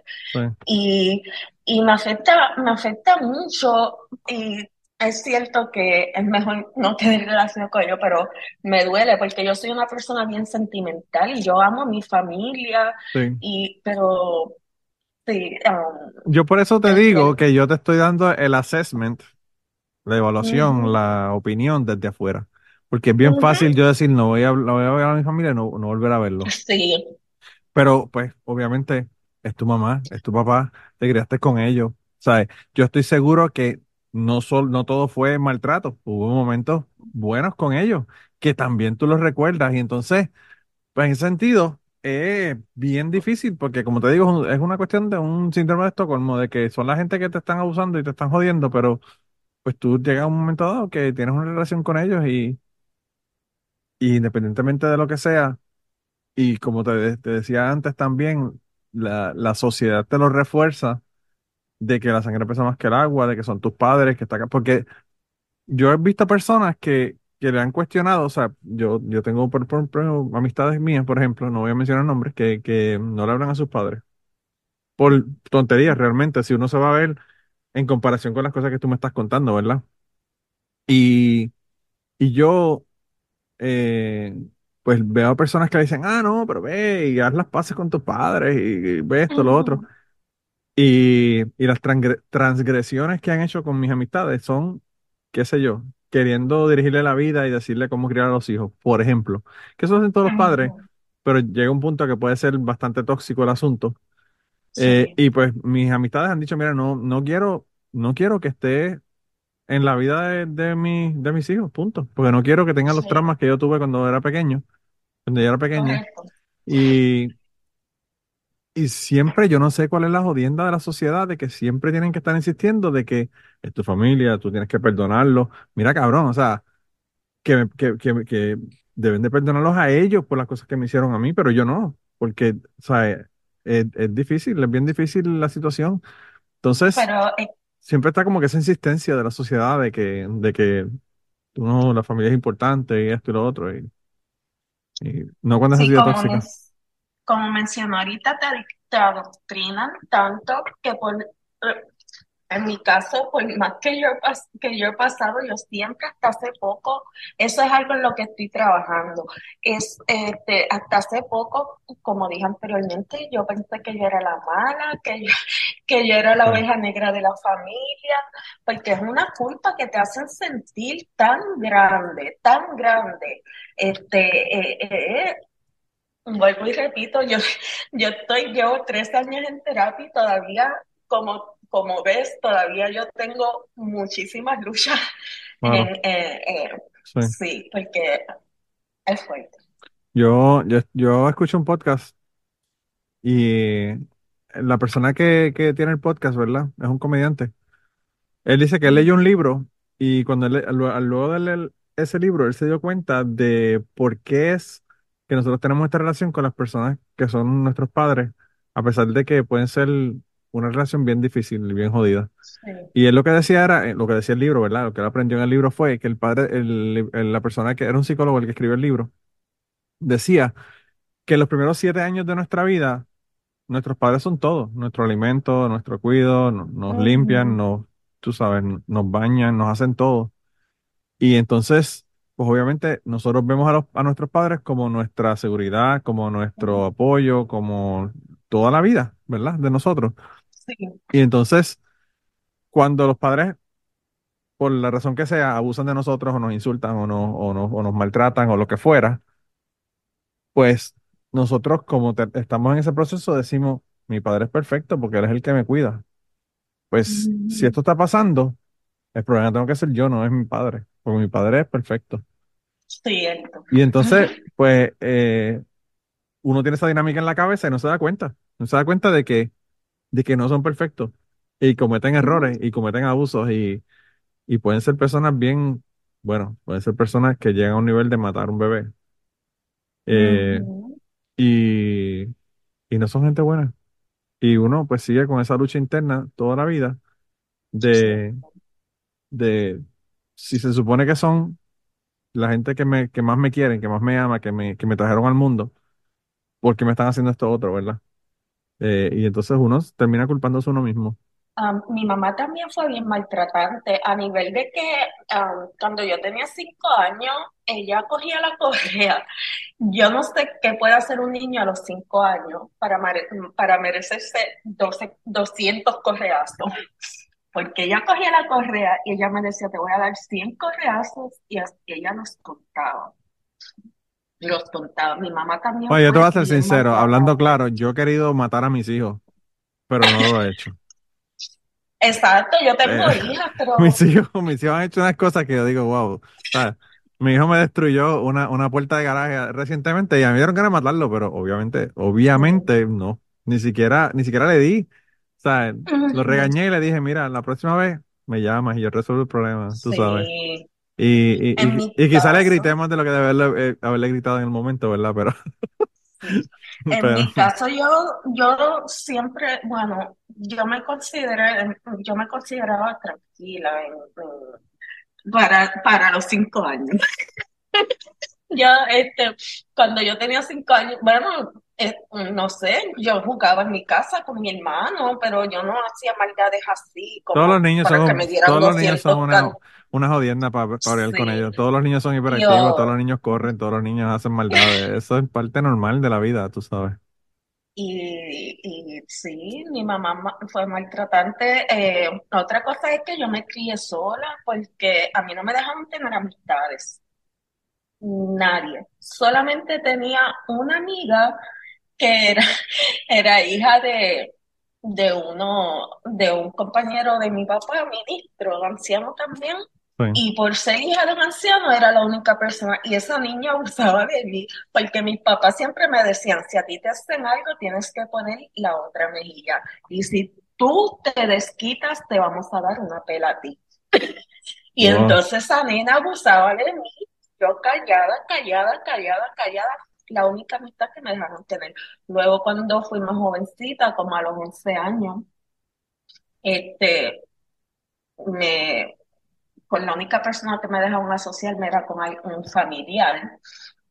Y, y me afecta, me afecta mucho y es cierto que es mejor no tener relación con ellos, pero me duele porque yo soy una persona bien sentimental y yo amo a mi familia, y, pero Um, yo por eso te digo que yo te estoy dando el assessment, la evaluación, la opinión desde afuera. Porque es bien fácil yo decir, no voy a, no voy a ver a mi familia y no, no volver a verlo. Sí. Pero, pues, obviamente, es tu mamá, es tu papá, te criaste con ellos. ¿Sabes? Yo estoy seguro que no, sol, no todo fue maltrato. Hubo momentos buenos con ellos que también tú los recuerdas. Y entonces, pues en ese sentido, es bien difícil porque, como te digo, es una cuestión de un síndrome de Estocolmo, de que son la gente que te están abusando y te están jodiendo, pero pues tú llegas a un momento dado que tienes una relación con ellos y, independientemente de lo que sea, y como te, decía antes también, la, la sociedad te lo refuerza de que la sangre pesa más que el agua, de que son tus padres, que está acá, porque yo he visto personas que que le han cuestionado, o sea, yo, yo tengo por, amistades mías, por ejemplo, no voy a mencionar nombres, que, que no le hablan a sus padres. Por tonterías, realmente, si uno se va a ver en comparación con las cosas que tú me estás contando, ¿verdad? Y, y yo, eh, pues veo personas que dicen, ah, no, pero ve y haz las paces con tus padres y, ve esto, lo otro. Y, y las transgresiones que han hecho con mis amistades son, qué sé yo, queriendo dirigirle la vida y decirle cómo criar a los hijos, por ejemplo, que eso hacen todos los padres, pero llega un punto que puede ser bastante tóxico el asunto. Eh, y pues mis amistades han dicho, mira, no, no quiero, no quiero que esté en la vida de, de, de mis hijos, punto, porque no quiero que tengan los traumas que yo tuve cuando era pequeño, cuando yo era pequeña. Y, y siempre, yo no sé cuál es la jodienda de la sociedad, de que siempre tienen que estar insistiendo de que es tu familia, tú tienes que perdonarlo. Mira, cabrón, o sea, que, que, que, que deben de perdonarlos a ellos por las cosas que me hicieron a mí, pero yo no, porque, o sea, es, es difícil, es bien difícil la situación. Entonces, eh, siempre está como que esa insistencia de la sociedad de que, de que no, la familia es importante y esto y lo otro, y, no cuando es así tóxica. como mencionó ahorita, te, adoctrinan tanto que por, en mi caso, por más que yo, que yo he pasado, yo siempre hasta hace poco, eso es algo en lo que estoy trabajando. Es, este, hasta hace poco, como dije anteriormente, yo pensé que yo era la mala, que yo, que yo era la oveja negra de la familia, porque es una culpa que te hacen sentir tan grande, tan grande. Este, eh, eh, vuelvo y repito, yo, yo estoy, llevo tres años en terapia y todavía, como, como ves, todavía yo tengo muchísimas luchas. sí. porque es fuerte. Yo, yo, yo escucho un podcast y la persona que, que tiene el podcast, ¿verdad? Es un comediante. Él dice que él leyó un libro y cuando él, lu- luego de leer ese libro, él se dio cuenta de por qué es que nosotros tenemos esta relación con las personas que son nuestros padres, a pesar de que pueden ser una relación bien difícil y bien jodida. Sí. Y él lo que decía era, eh, lo que decía el libro, ¿verdad? Lo que él aprendió en el libro fue que el padre, el- el- la persona que era un psicólogo el que escribió el libro, decía que los primeros siete años de nuestra vida, nuestros padres son todo, nuestro alimento, nuestro cuido, no- nos limpian, nos, tú sabes, nos bañan, nos hacen todo. Y entonces, pues obviamente nosotros vemos a, los, a nuestros padres como nuestra seguridad, como nuestro apoyo, como toda la vida, ¿verdad? De nosotros. Sí. Y entonces, cuando los padres por la razón que sea, abusan de nosotros o nos insultan o, no, o, nos, o nos maltratan o lo que fuera, pues nosotros como te- estamos en ese proceso decimos, mi padre es perfecto porque él es el que me cuida. Pues si esto está pasando, el problema tengo que ser yo, no es mi padre, porque mi padre es perfecto. Cierto. Y entonces, pues eh, uno tiene esa dinámica en la cabeza y no se da cuenta, no se da cuenta de que, de que no son perfectos y cometen errores y cometen abusos y, y pueden ser personas bien, bueno, pueden ser personas que llegan a un nivel de matar a un bebé. Eh, y, y no son gente buena. Y uno pues sigue con esa lucha interna toda la vida de, de si se supone que son la gente que me, que más me quieren, que más me ama, que me, que me trajeron al mundo, ¿por qué me están haciendo esto otro, verdad? Eh, y entonces uno termina culpándose a uno mismo. Am, mi mamá también fue bien maltratante a nivel de que am, cuando yo tenía cinco años, ella cogía la correa. Yo no sé qué puede hacer un niño a los cinco años para, para merecerse 12, 200 correazos. Porque ella cogía la correa y ella me decía, te voy a dar 100 correazos y ella los contaba. Los contaba. Mi mamá también Oye, yo te voy a ser sincero, hablando claro, yo he querido matar a mis hijos, pero no lo he hecho. Exacto, yo Eh, tengo hijas, pero mis hijos, mis hijos han hecho unas cosas que yo digo, wow. ¿sabes? Mi hijo me destruyó una, una puerta de garaje recientemente y a mí me dieron ganas de matarlo, pero obviamente, obviamente no. Ni siquiera, ni siquiera le di. ¿sabes? Lo Ujú. regañé y le dije, mira, la próxima vez me llamas y yo resuelvo el problema, tú sabes. Y, y, y, quizá le grité más de lo que debe haberle, eh, haberle gritado en el momento, ¿verdad? Pero, sí. En pero, mi caso yo, yo siempre, bueno, yo me consideré, yo me consideraba tranquila en- en- para, para los cinco años. Yo, este, cuando yo tenía cinco años, bueno, eh, no sé, yo jugaba en mi casa con mi hermano, pero yo no hacía maldades así todos los como niños para que son, me dieran todos los niños son 200 una, can... una jodienda para pelear con Sí, ellos. Todos los niños son hiperactivos, todos los niños corren, todos los niños hacen maldades. Eso es parte normal de la vida, tú sabes. y, y sí, mi mamá ma- fue maltratante. Eh, otra cosa es que yo me crié sola porque a mí no me dejaban tener amistades, nadie. Solamente tenía una amiga que era, era hija de, de uno, de un compañero de mi papá, ministro, anciano también, Sí. y por ser hija de un anciano era la única persona, y esa niña abusaba de mí, porque mis papás siempre me decían, si a ti te hacen algo, tienes que poner la otra mejilla, y si tú te desquitas, te vamos a dar una pela a ti. Y Wow. entonces esa nena abusaba de mí, yo callada, callada, callada, callada, la única amistad que me dejaron tener. Luego cuando fui más jovencita, como a los 11 años, este, me, con la única persona que me dejaron asociarme era con un familiar.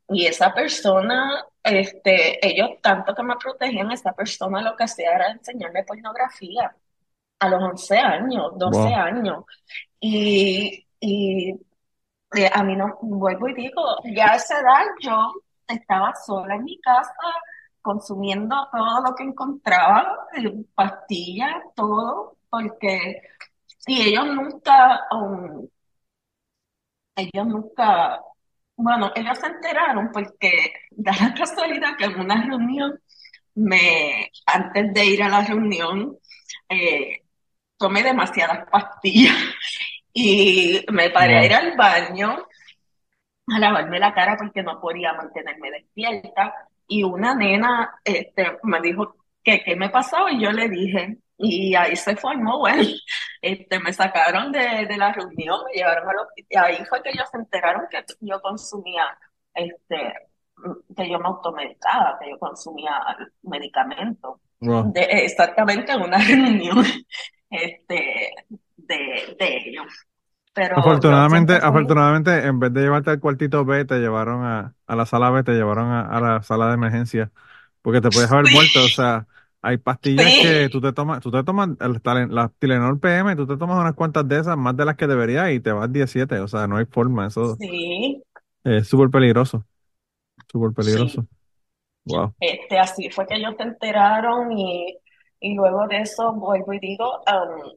Y esa persona, este, ellos tanto que me protegían, esa persona lo que hacía era enseñarme pornografía a los 11 años, 12 Wow. años. Y, y a mí no, vuelvo y digo, ya a esa edad yo estaba sola en mi casa consumiendo todo lo que encontraba, eh, pastillas, todo, porque, y ellos nunca, um, ellos nunca, bueno, ellos se enteraron porque da la casualidad que en una reunión, me, antes de ir a la reunión, eh, tomé demasiadas pastillas y me paré a ir al baño a lavarme la cara porque no podía mantenerme despierta. Y una nena este, me dijo que qué me pasaba y yo le dije, Y ahí se formó, bueno, este, me sacaron de, de la reunión, me llevaron al hospital, ahí fue que ellos se enteraron que yo consumía, este, que yo me automedicaba, que yo consumía medicamentos, Wow. de, exactamente en una reunión, este, de, de ellos. Pero Afortunadamente, afortunadamente, en vez de llevarte al cuartito B, te llevaron a, a la sala B, te llevaron a, a la sala de emergencia, porque te puedes haber muerto. O sea, hay pastillas que tú te tomas, tú te tomas el, la Tylenol PM, tú te tomas unas cuantas de esas, más de las que deberías, y te vas 17. O sea, no hay forma, eso sí, es súper peligroso, súper sí. peligroso. Wow. Este, así fue que ellos se enteraron y, y luego de eso vuelvo y digo, um,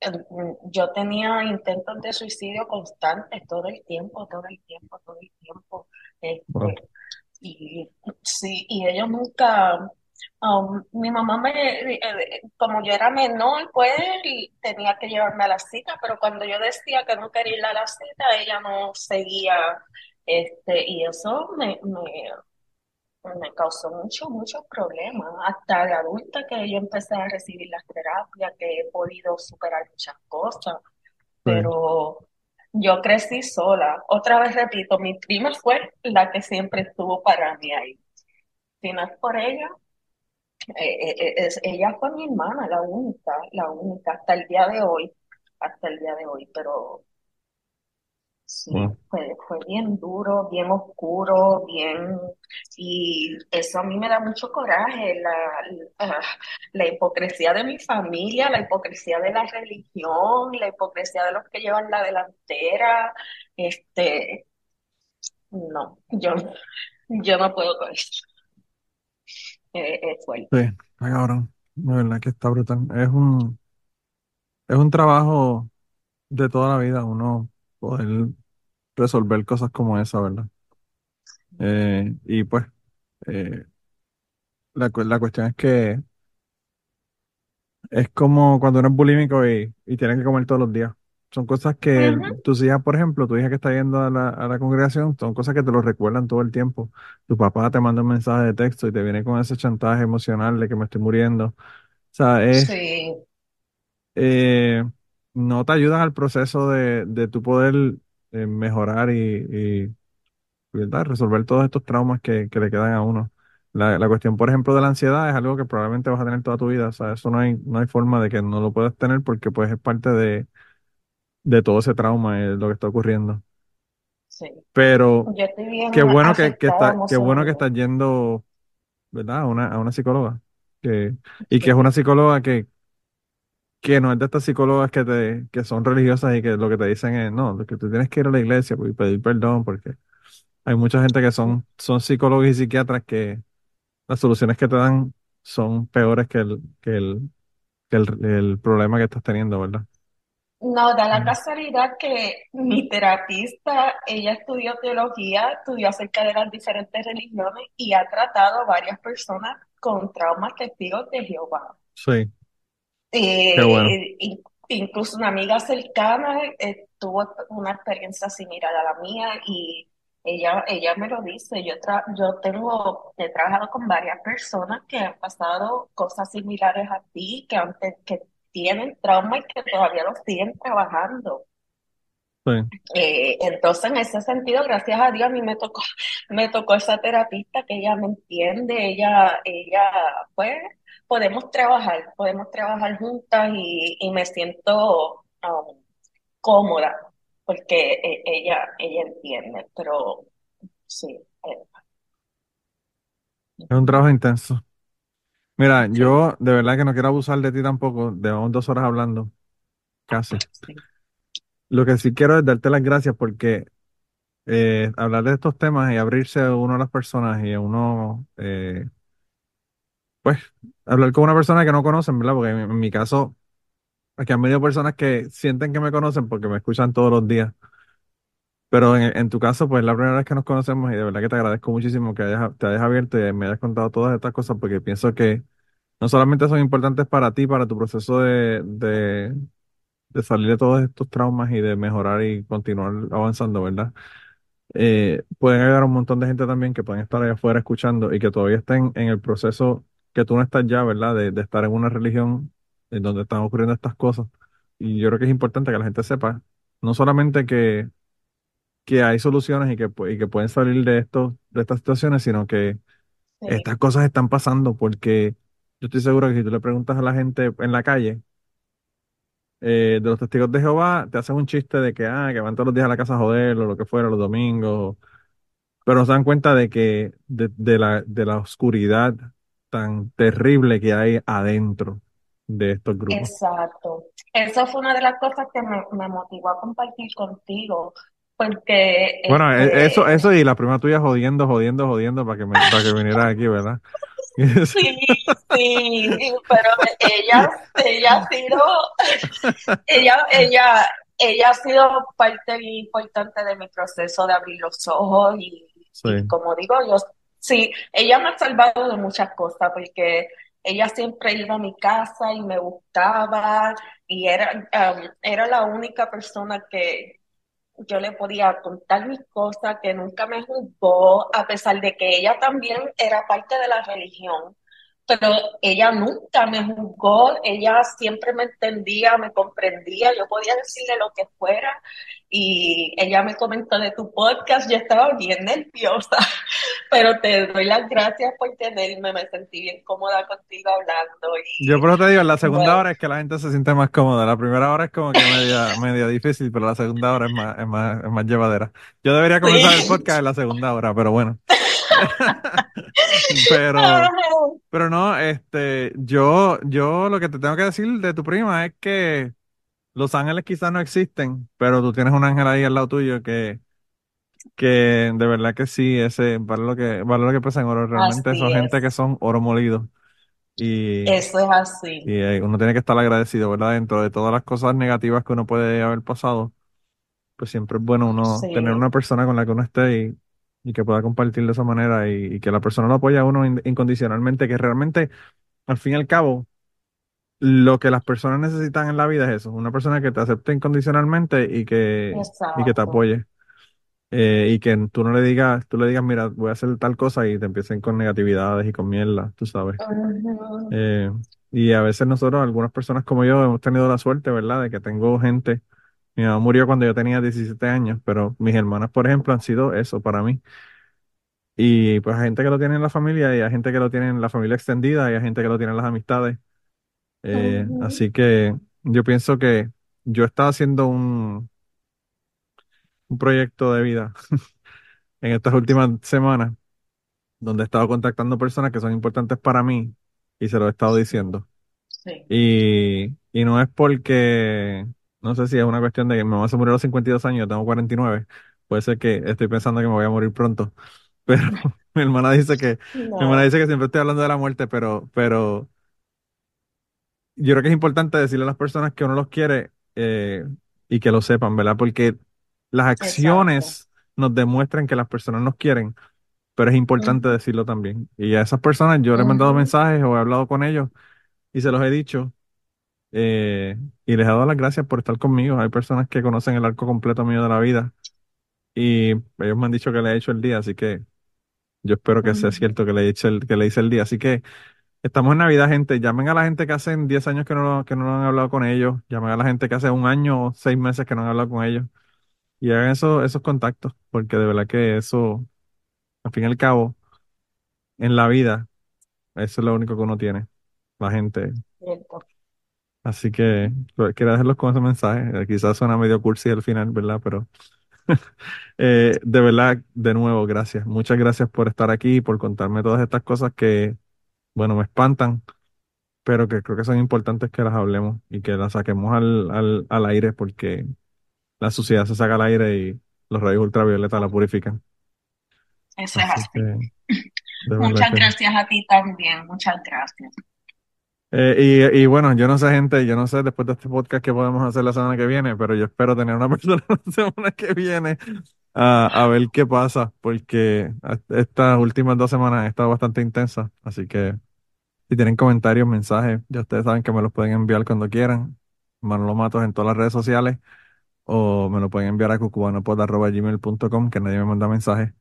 em, yo tenía intentos de suicidio constantes todo el tiempo, todo el tiempo, todo el tiempo. Wow. Este, y sí, y ellos nunca, um, mi mamá me, eh, eh, como yo era menor, pues tenía que llevarme a la cita, pero cuando yo decía que no quería ir a la cita, ella no seguía, este, y eso me, me, me causó mucho, muchos problemas. Hasta de adulta que yo empecé a recibir las terapias, que he podido superar muchas cosas, Sí. pero yo crecí sola. Otra vez repito, mi prima fue la que siempre estuvo para mí ahí. Si no es por ella, eh, eh, eh, es, ella fue mi hermana, la única, la única, hasta el día de hoy, hasta el día de hoy, pero Sí, Wow. fue, fue bien duro, bien oscuro, bien... Y eso a mí me da mucho coraje, la, la, la hipocresía de mi familia, la hipocresía de la religión, la hipocresía de los que llevan la delantera. Este, no, yo, yo no puedo con eso. Es Sí, fuerte. está cabrón. De verdad que está brutal. Es un, es un trabajo de toda la vida, uno poder resolver cosas como esa, ¿verdad? Eh, y pues, eh, la, la cuestión es que es como cuando uno es bulímico y, y tiene que comer todos los días. Son cosas que Ujú, tus hijas, por ejemplo, tu hija que está yendo a la, a la congregación, son cosas que te lo recuerdan todo el tiempo. Tu papá te manda un mensaje de texto y te viene con ese chantaje emocional de que me estoy muriendo. O sea, es, Sí, eh, no te ayudan al proceso de, de tu poder eh, mejorar y, ¿verdad? Resolver todos estos traumas que, que le quedan a uno. La, la cuestión, por ejemplo, de la ansiedad es algo que probablemente vas a tener toda tu vida. O sea, eso no hay, no hay forma de que no lo puedas tener porque pues es parte de, de todo ese trauma, eh, lo que está ocurriendo. sí. Pero Yo estoy bien qué bueno que, está, qué bueno que estás yendo, ¿verdad? A una, a una psicóloga. Que, y que es una psicóloga que, que no es de estas psicólogas que te, que son religiosas y que lo que te dicen es, no, que tú tienes que ir a la iglesia y pedir perdón porque hay mucha gente que son, son psicólogos y psiquiatras que las soluciones que te dan son peores que el, que el, que el, el problema que estás teniendo, ¿verdad? No, da la casualidad que mi terapista, ella estudió teología, estudió acerca de las diferentes religiones y ha tratado a varias personas con traumas testigos de Jehová. Sí, qué bueno. Eh, in- incluso una amiga cercana eh, tuvo una experiencia similar a la mía y ella, ella me lo dice. Yo, tra- yo tengo, he trabajado con varias personas que han pasado cosas similares a ti, que, han que tienen trauma y que todavía lo siguen trabajando. Sí, Eh, entonces, en ese sentido, gracias a Dios, a mí me tocó, me tocó esa terapista que ella me entiende, ella, ella, pues, podemos trabajar, podemos trabajar juntas y, y me siento um, cómoda porque eh, ella, ella entiende, pero sí, eh, es un trabajo intenso. Mira, yo de verdad que no quiero abusar de ti tampoco, llevamos dos horas hablando, casi. Lo que sí quiero es darte las gracias porque eh, hablar de estos temas y abrirse a uno a las personas y a uno, eh, pues, hablar con una persona que no conocen, ¿verdad? Porque en, en mi caso, aquí han venido personas que sienten que me conocen porque me escuchan todos los días. Pero en, en tu caso, pues la primera vez que nos conocemos y de verdad que te agradezco muchísimo que hayas, te hayas abierto y me hayas contado todas estas cosas porque pienso que no solamente son importantes para ti, para tu proceso de, de, de salir de todos estos traumas y de mejorar y continuar avanzando, ¿verdad? Eh, pueden ayudar a un montón de gente también que pueden estar allá afuera escuchando y que todavía estén en el proceso que tú no estás ya, ¿verdad? De, de estar en una religión en donde están ocurriendo estas cosas. Y yo creo que es importante que la gente sepa, no solamente que, que hay soluciones y que, pu- y que pueden salir de estas situaciones, sino que Sí, estas cosas están pasando porque yo estoy seguro que si tú le preguntas a la gente en la calle, eh, de los testigos de Jehová, te hacen un chiste de que, ah, que van todos los días a la casa a joder o lo que fuera, los domingos, pero no se dan cuenta de que, de, de la, de la oscuridad tan terrible que hay adentro de estos grupos. Exacto. Eso fue una de las cosas que me, me motivó a compartir contigo, porque Bueno, e- eso, este, eso y la prima tuya jodiendo, jodiendo, jodiendo para que me, para que vinieras aquí, ¿verdad? sí, sí, pero ella, ella ha sido, ella, ella, ella ha sido parte importante de mi proceso de abrir los ojos y, Sí, y como digo, yo sí, ella me ha salvado de muchas cosas porque ella siempre iba a mi casa y me gustaba y era, um, era la única persona que yo le podía contar mis cosas, que nunca me juzgó, a pesar de que ella también era parte de la religión, pero ella nunca me juzgó, ella siempre me entendía, me comprendía, yo podía decirle lo que fuera y ella me comentó de tu podcast, yo estaba bien nerviosa, pero te doy las gracias por tenerme, me sentí bien cómoda contigo hablando Yo y por eso te digo, la segunda bueno, hora es que la gente se siente más cómoda. La primera hora es como que media, media difícil, pero la segunda hora es más, es más, es más llevadera. Yo debería comenzar el podcast en la segunda hora, pero bueno. Pero, pero no, este, yo, yo lo que te tengo que decir de tu prima es que los ángeles quizás no existen, pero tú tienes un ángel ahí al lado tuyo que, que de verdad que sí, ese vale lo que, vale lo que pesa en oro. Realmente Así son gente es, que son oro molido. Y, eso es así, y eh, uno tiene que estar agradecido, ¿verdad? Dentro de todas las cosas negativas que uno puede haber pasado, pues siempre es bueno uno tener una persona con la que uno esté y, y que pueda compartir de esa manera y, y que la persona lo apoye a uno in- incondicionalmente, que realmente, al fin y al cabo, lo que las personas necesitan en la vida es eso, una persona que te acepte incondicionalmente y que, y que te apoye. eh, y que tú no le digas, tú le digas, mira, voy a hacer tal cosa y te empiecen con negatividades y con mierda, tú sabes. Eh, y a veces nosotros, algunas personas como yo, hemos tenido la suerte, ¿verdad? De que tengo gente. Mi mamá murió cuando yo tenía 17 años, pero mis hermanas, por ejemplo, han sido eso para mí. Y pues hay gente que lo tiene en la familia y hay gente que lo tiene en la familia extendida y hay gente que lo tiene en las amistades. Eh, ujú, así que yo pienso que yo estaba haciendo un, un proyecto de vida en estas últimas semanas donde he estado contactando personas que son importantes para mí y se lo he estado diciendo. Sí. Y, y no es porque, no sé si es una cuestión de que mi mamá se murió a los 52 años, yo tengo 49. Puede ser que estoy pensando que me voy a morir pronto. Pero mi hermana dice que, mi hermana No, dice que siempre estoy hablando de la muerte, pero, pero yo creo que es importante decirle a las personas que uno los quiere eh, y que lo sepan, ¿verdad? Porque las exacto. acciones nos demuestran que las personas nos quieren, pero es importante Ujú, decirlo también. Y a esas personas yo les he mandado ujú, mensajes o he hablado con ellos y se los he dicho. Eh, y les he dado las gracias por estar conmigo. Hay personas que conocen el arco completo mío de la vida y ellos me han dicho que le he hecho el día, así que yo espero que sea cierto que le he hecho el, que le hice el día. Así que estamos en Navidad, gente. Llamen a la gente que hacen 10 años que no, que no han hablado con ellos. Llamen a la gente que hace un año o 6 meses que no han hablado con ellos. Y hagan eso, esos contactos, porque de verdad que eso, al fin y al cabo, en la vida, eso es lo único que uno tiene, la gente. Cierto. Así que pues, quería dejarlos con ese mensaje. Eh, Quizás suena medio cursi al final, ¿verdad? Pero Eh, de verdad, de nuevo, gracias. Muchas gracias por estar aquí y por contarme todas estas cosas que, bueno, me espantan, pero que creo que son importantes que las hablemos y que las saquemos al, al, al aire porque la suciedad se saca al aire y los rayos ultravioleta la purifican. Eso es Así que, así. de verdad Muchas que... gracias a ti también, muchas gracias. Eh, y, bueno, yo no sé, gente, yo no sé después de este podcast qué podemos hacer la semana que viene, pero yo espero tener una persona la semana que viene a, ver qué pasa, porque estas últimas dos semanas han estado bastante intensas, así que si tienen comentarios, mensajes, ya ustedes saben que me los pueden enviar cuando quieran, Manolo Matos en todas las redes sociales, o me lo pueden enviar a cucubanopod.gmail.com, que nadie me manda mensajes.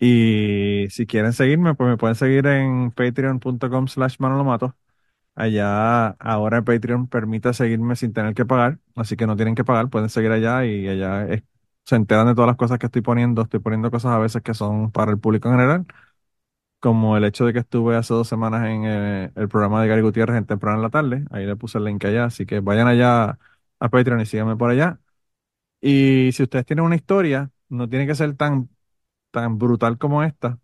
Y si quieren seguirme, pues me pueden seguir en patreon.com slash Manolo Matos. Allá ahora Patreon permite seguirme sin tener que pagar, así que no tienen que pagar, pueden seguir allá y allá se enteran de todas las cosas que estoy poniendo. Estoy poniendo cosas a veces que son para el público en general, como el hecho de que estuve hace dos semanas en eh, el, programa de Gary Gutiérrez en temprano en la tarde. Ahí le puse el link allá, así que vayan allá a Patreon y síganme por allá. Y si ustedes tienen una historia, no tiene que ser tan, tan brutal como esta,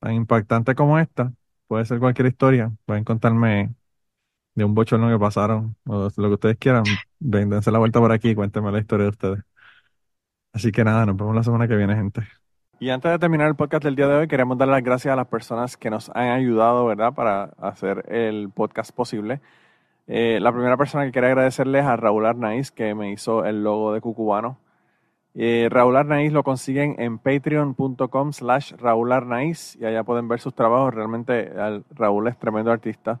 tan impactante como esta. Puede ser cualquier historia. Pueden contarme de un bochorno que pasaron o lo que ustedes quieran. Véndense la vuelta por aquí y cuéntenme la historia de ustedes. Así que nada, nos vemos la semana que viene, gente. Y antes de terminar el podcast del día de hoy, queremos dar las gracias a las personas que nos han ayudado, ¿verdad?, para hacer el podcast posible. Eh, la primera persona que quería agradecerles a Raúl Arnaiz, que me hizo el logo de Cucubano. Eh, Raúl Arnaiz lo consiguen en patreon.com slash Raúl Arnaiz y allá pueden ver sus trabajos. Realmente Raúl es tremendo artista.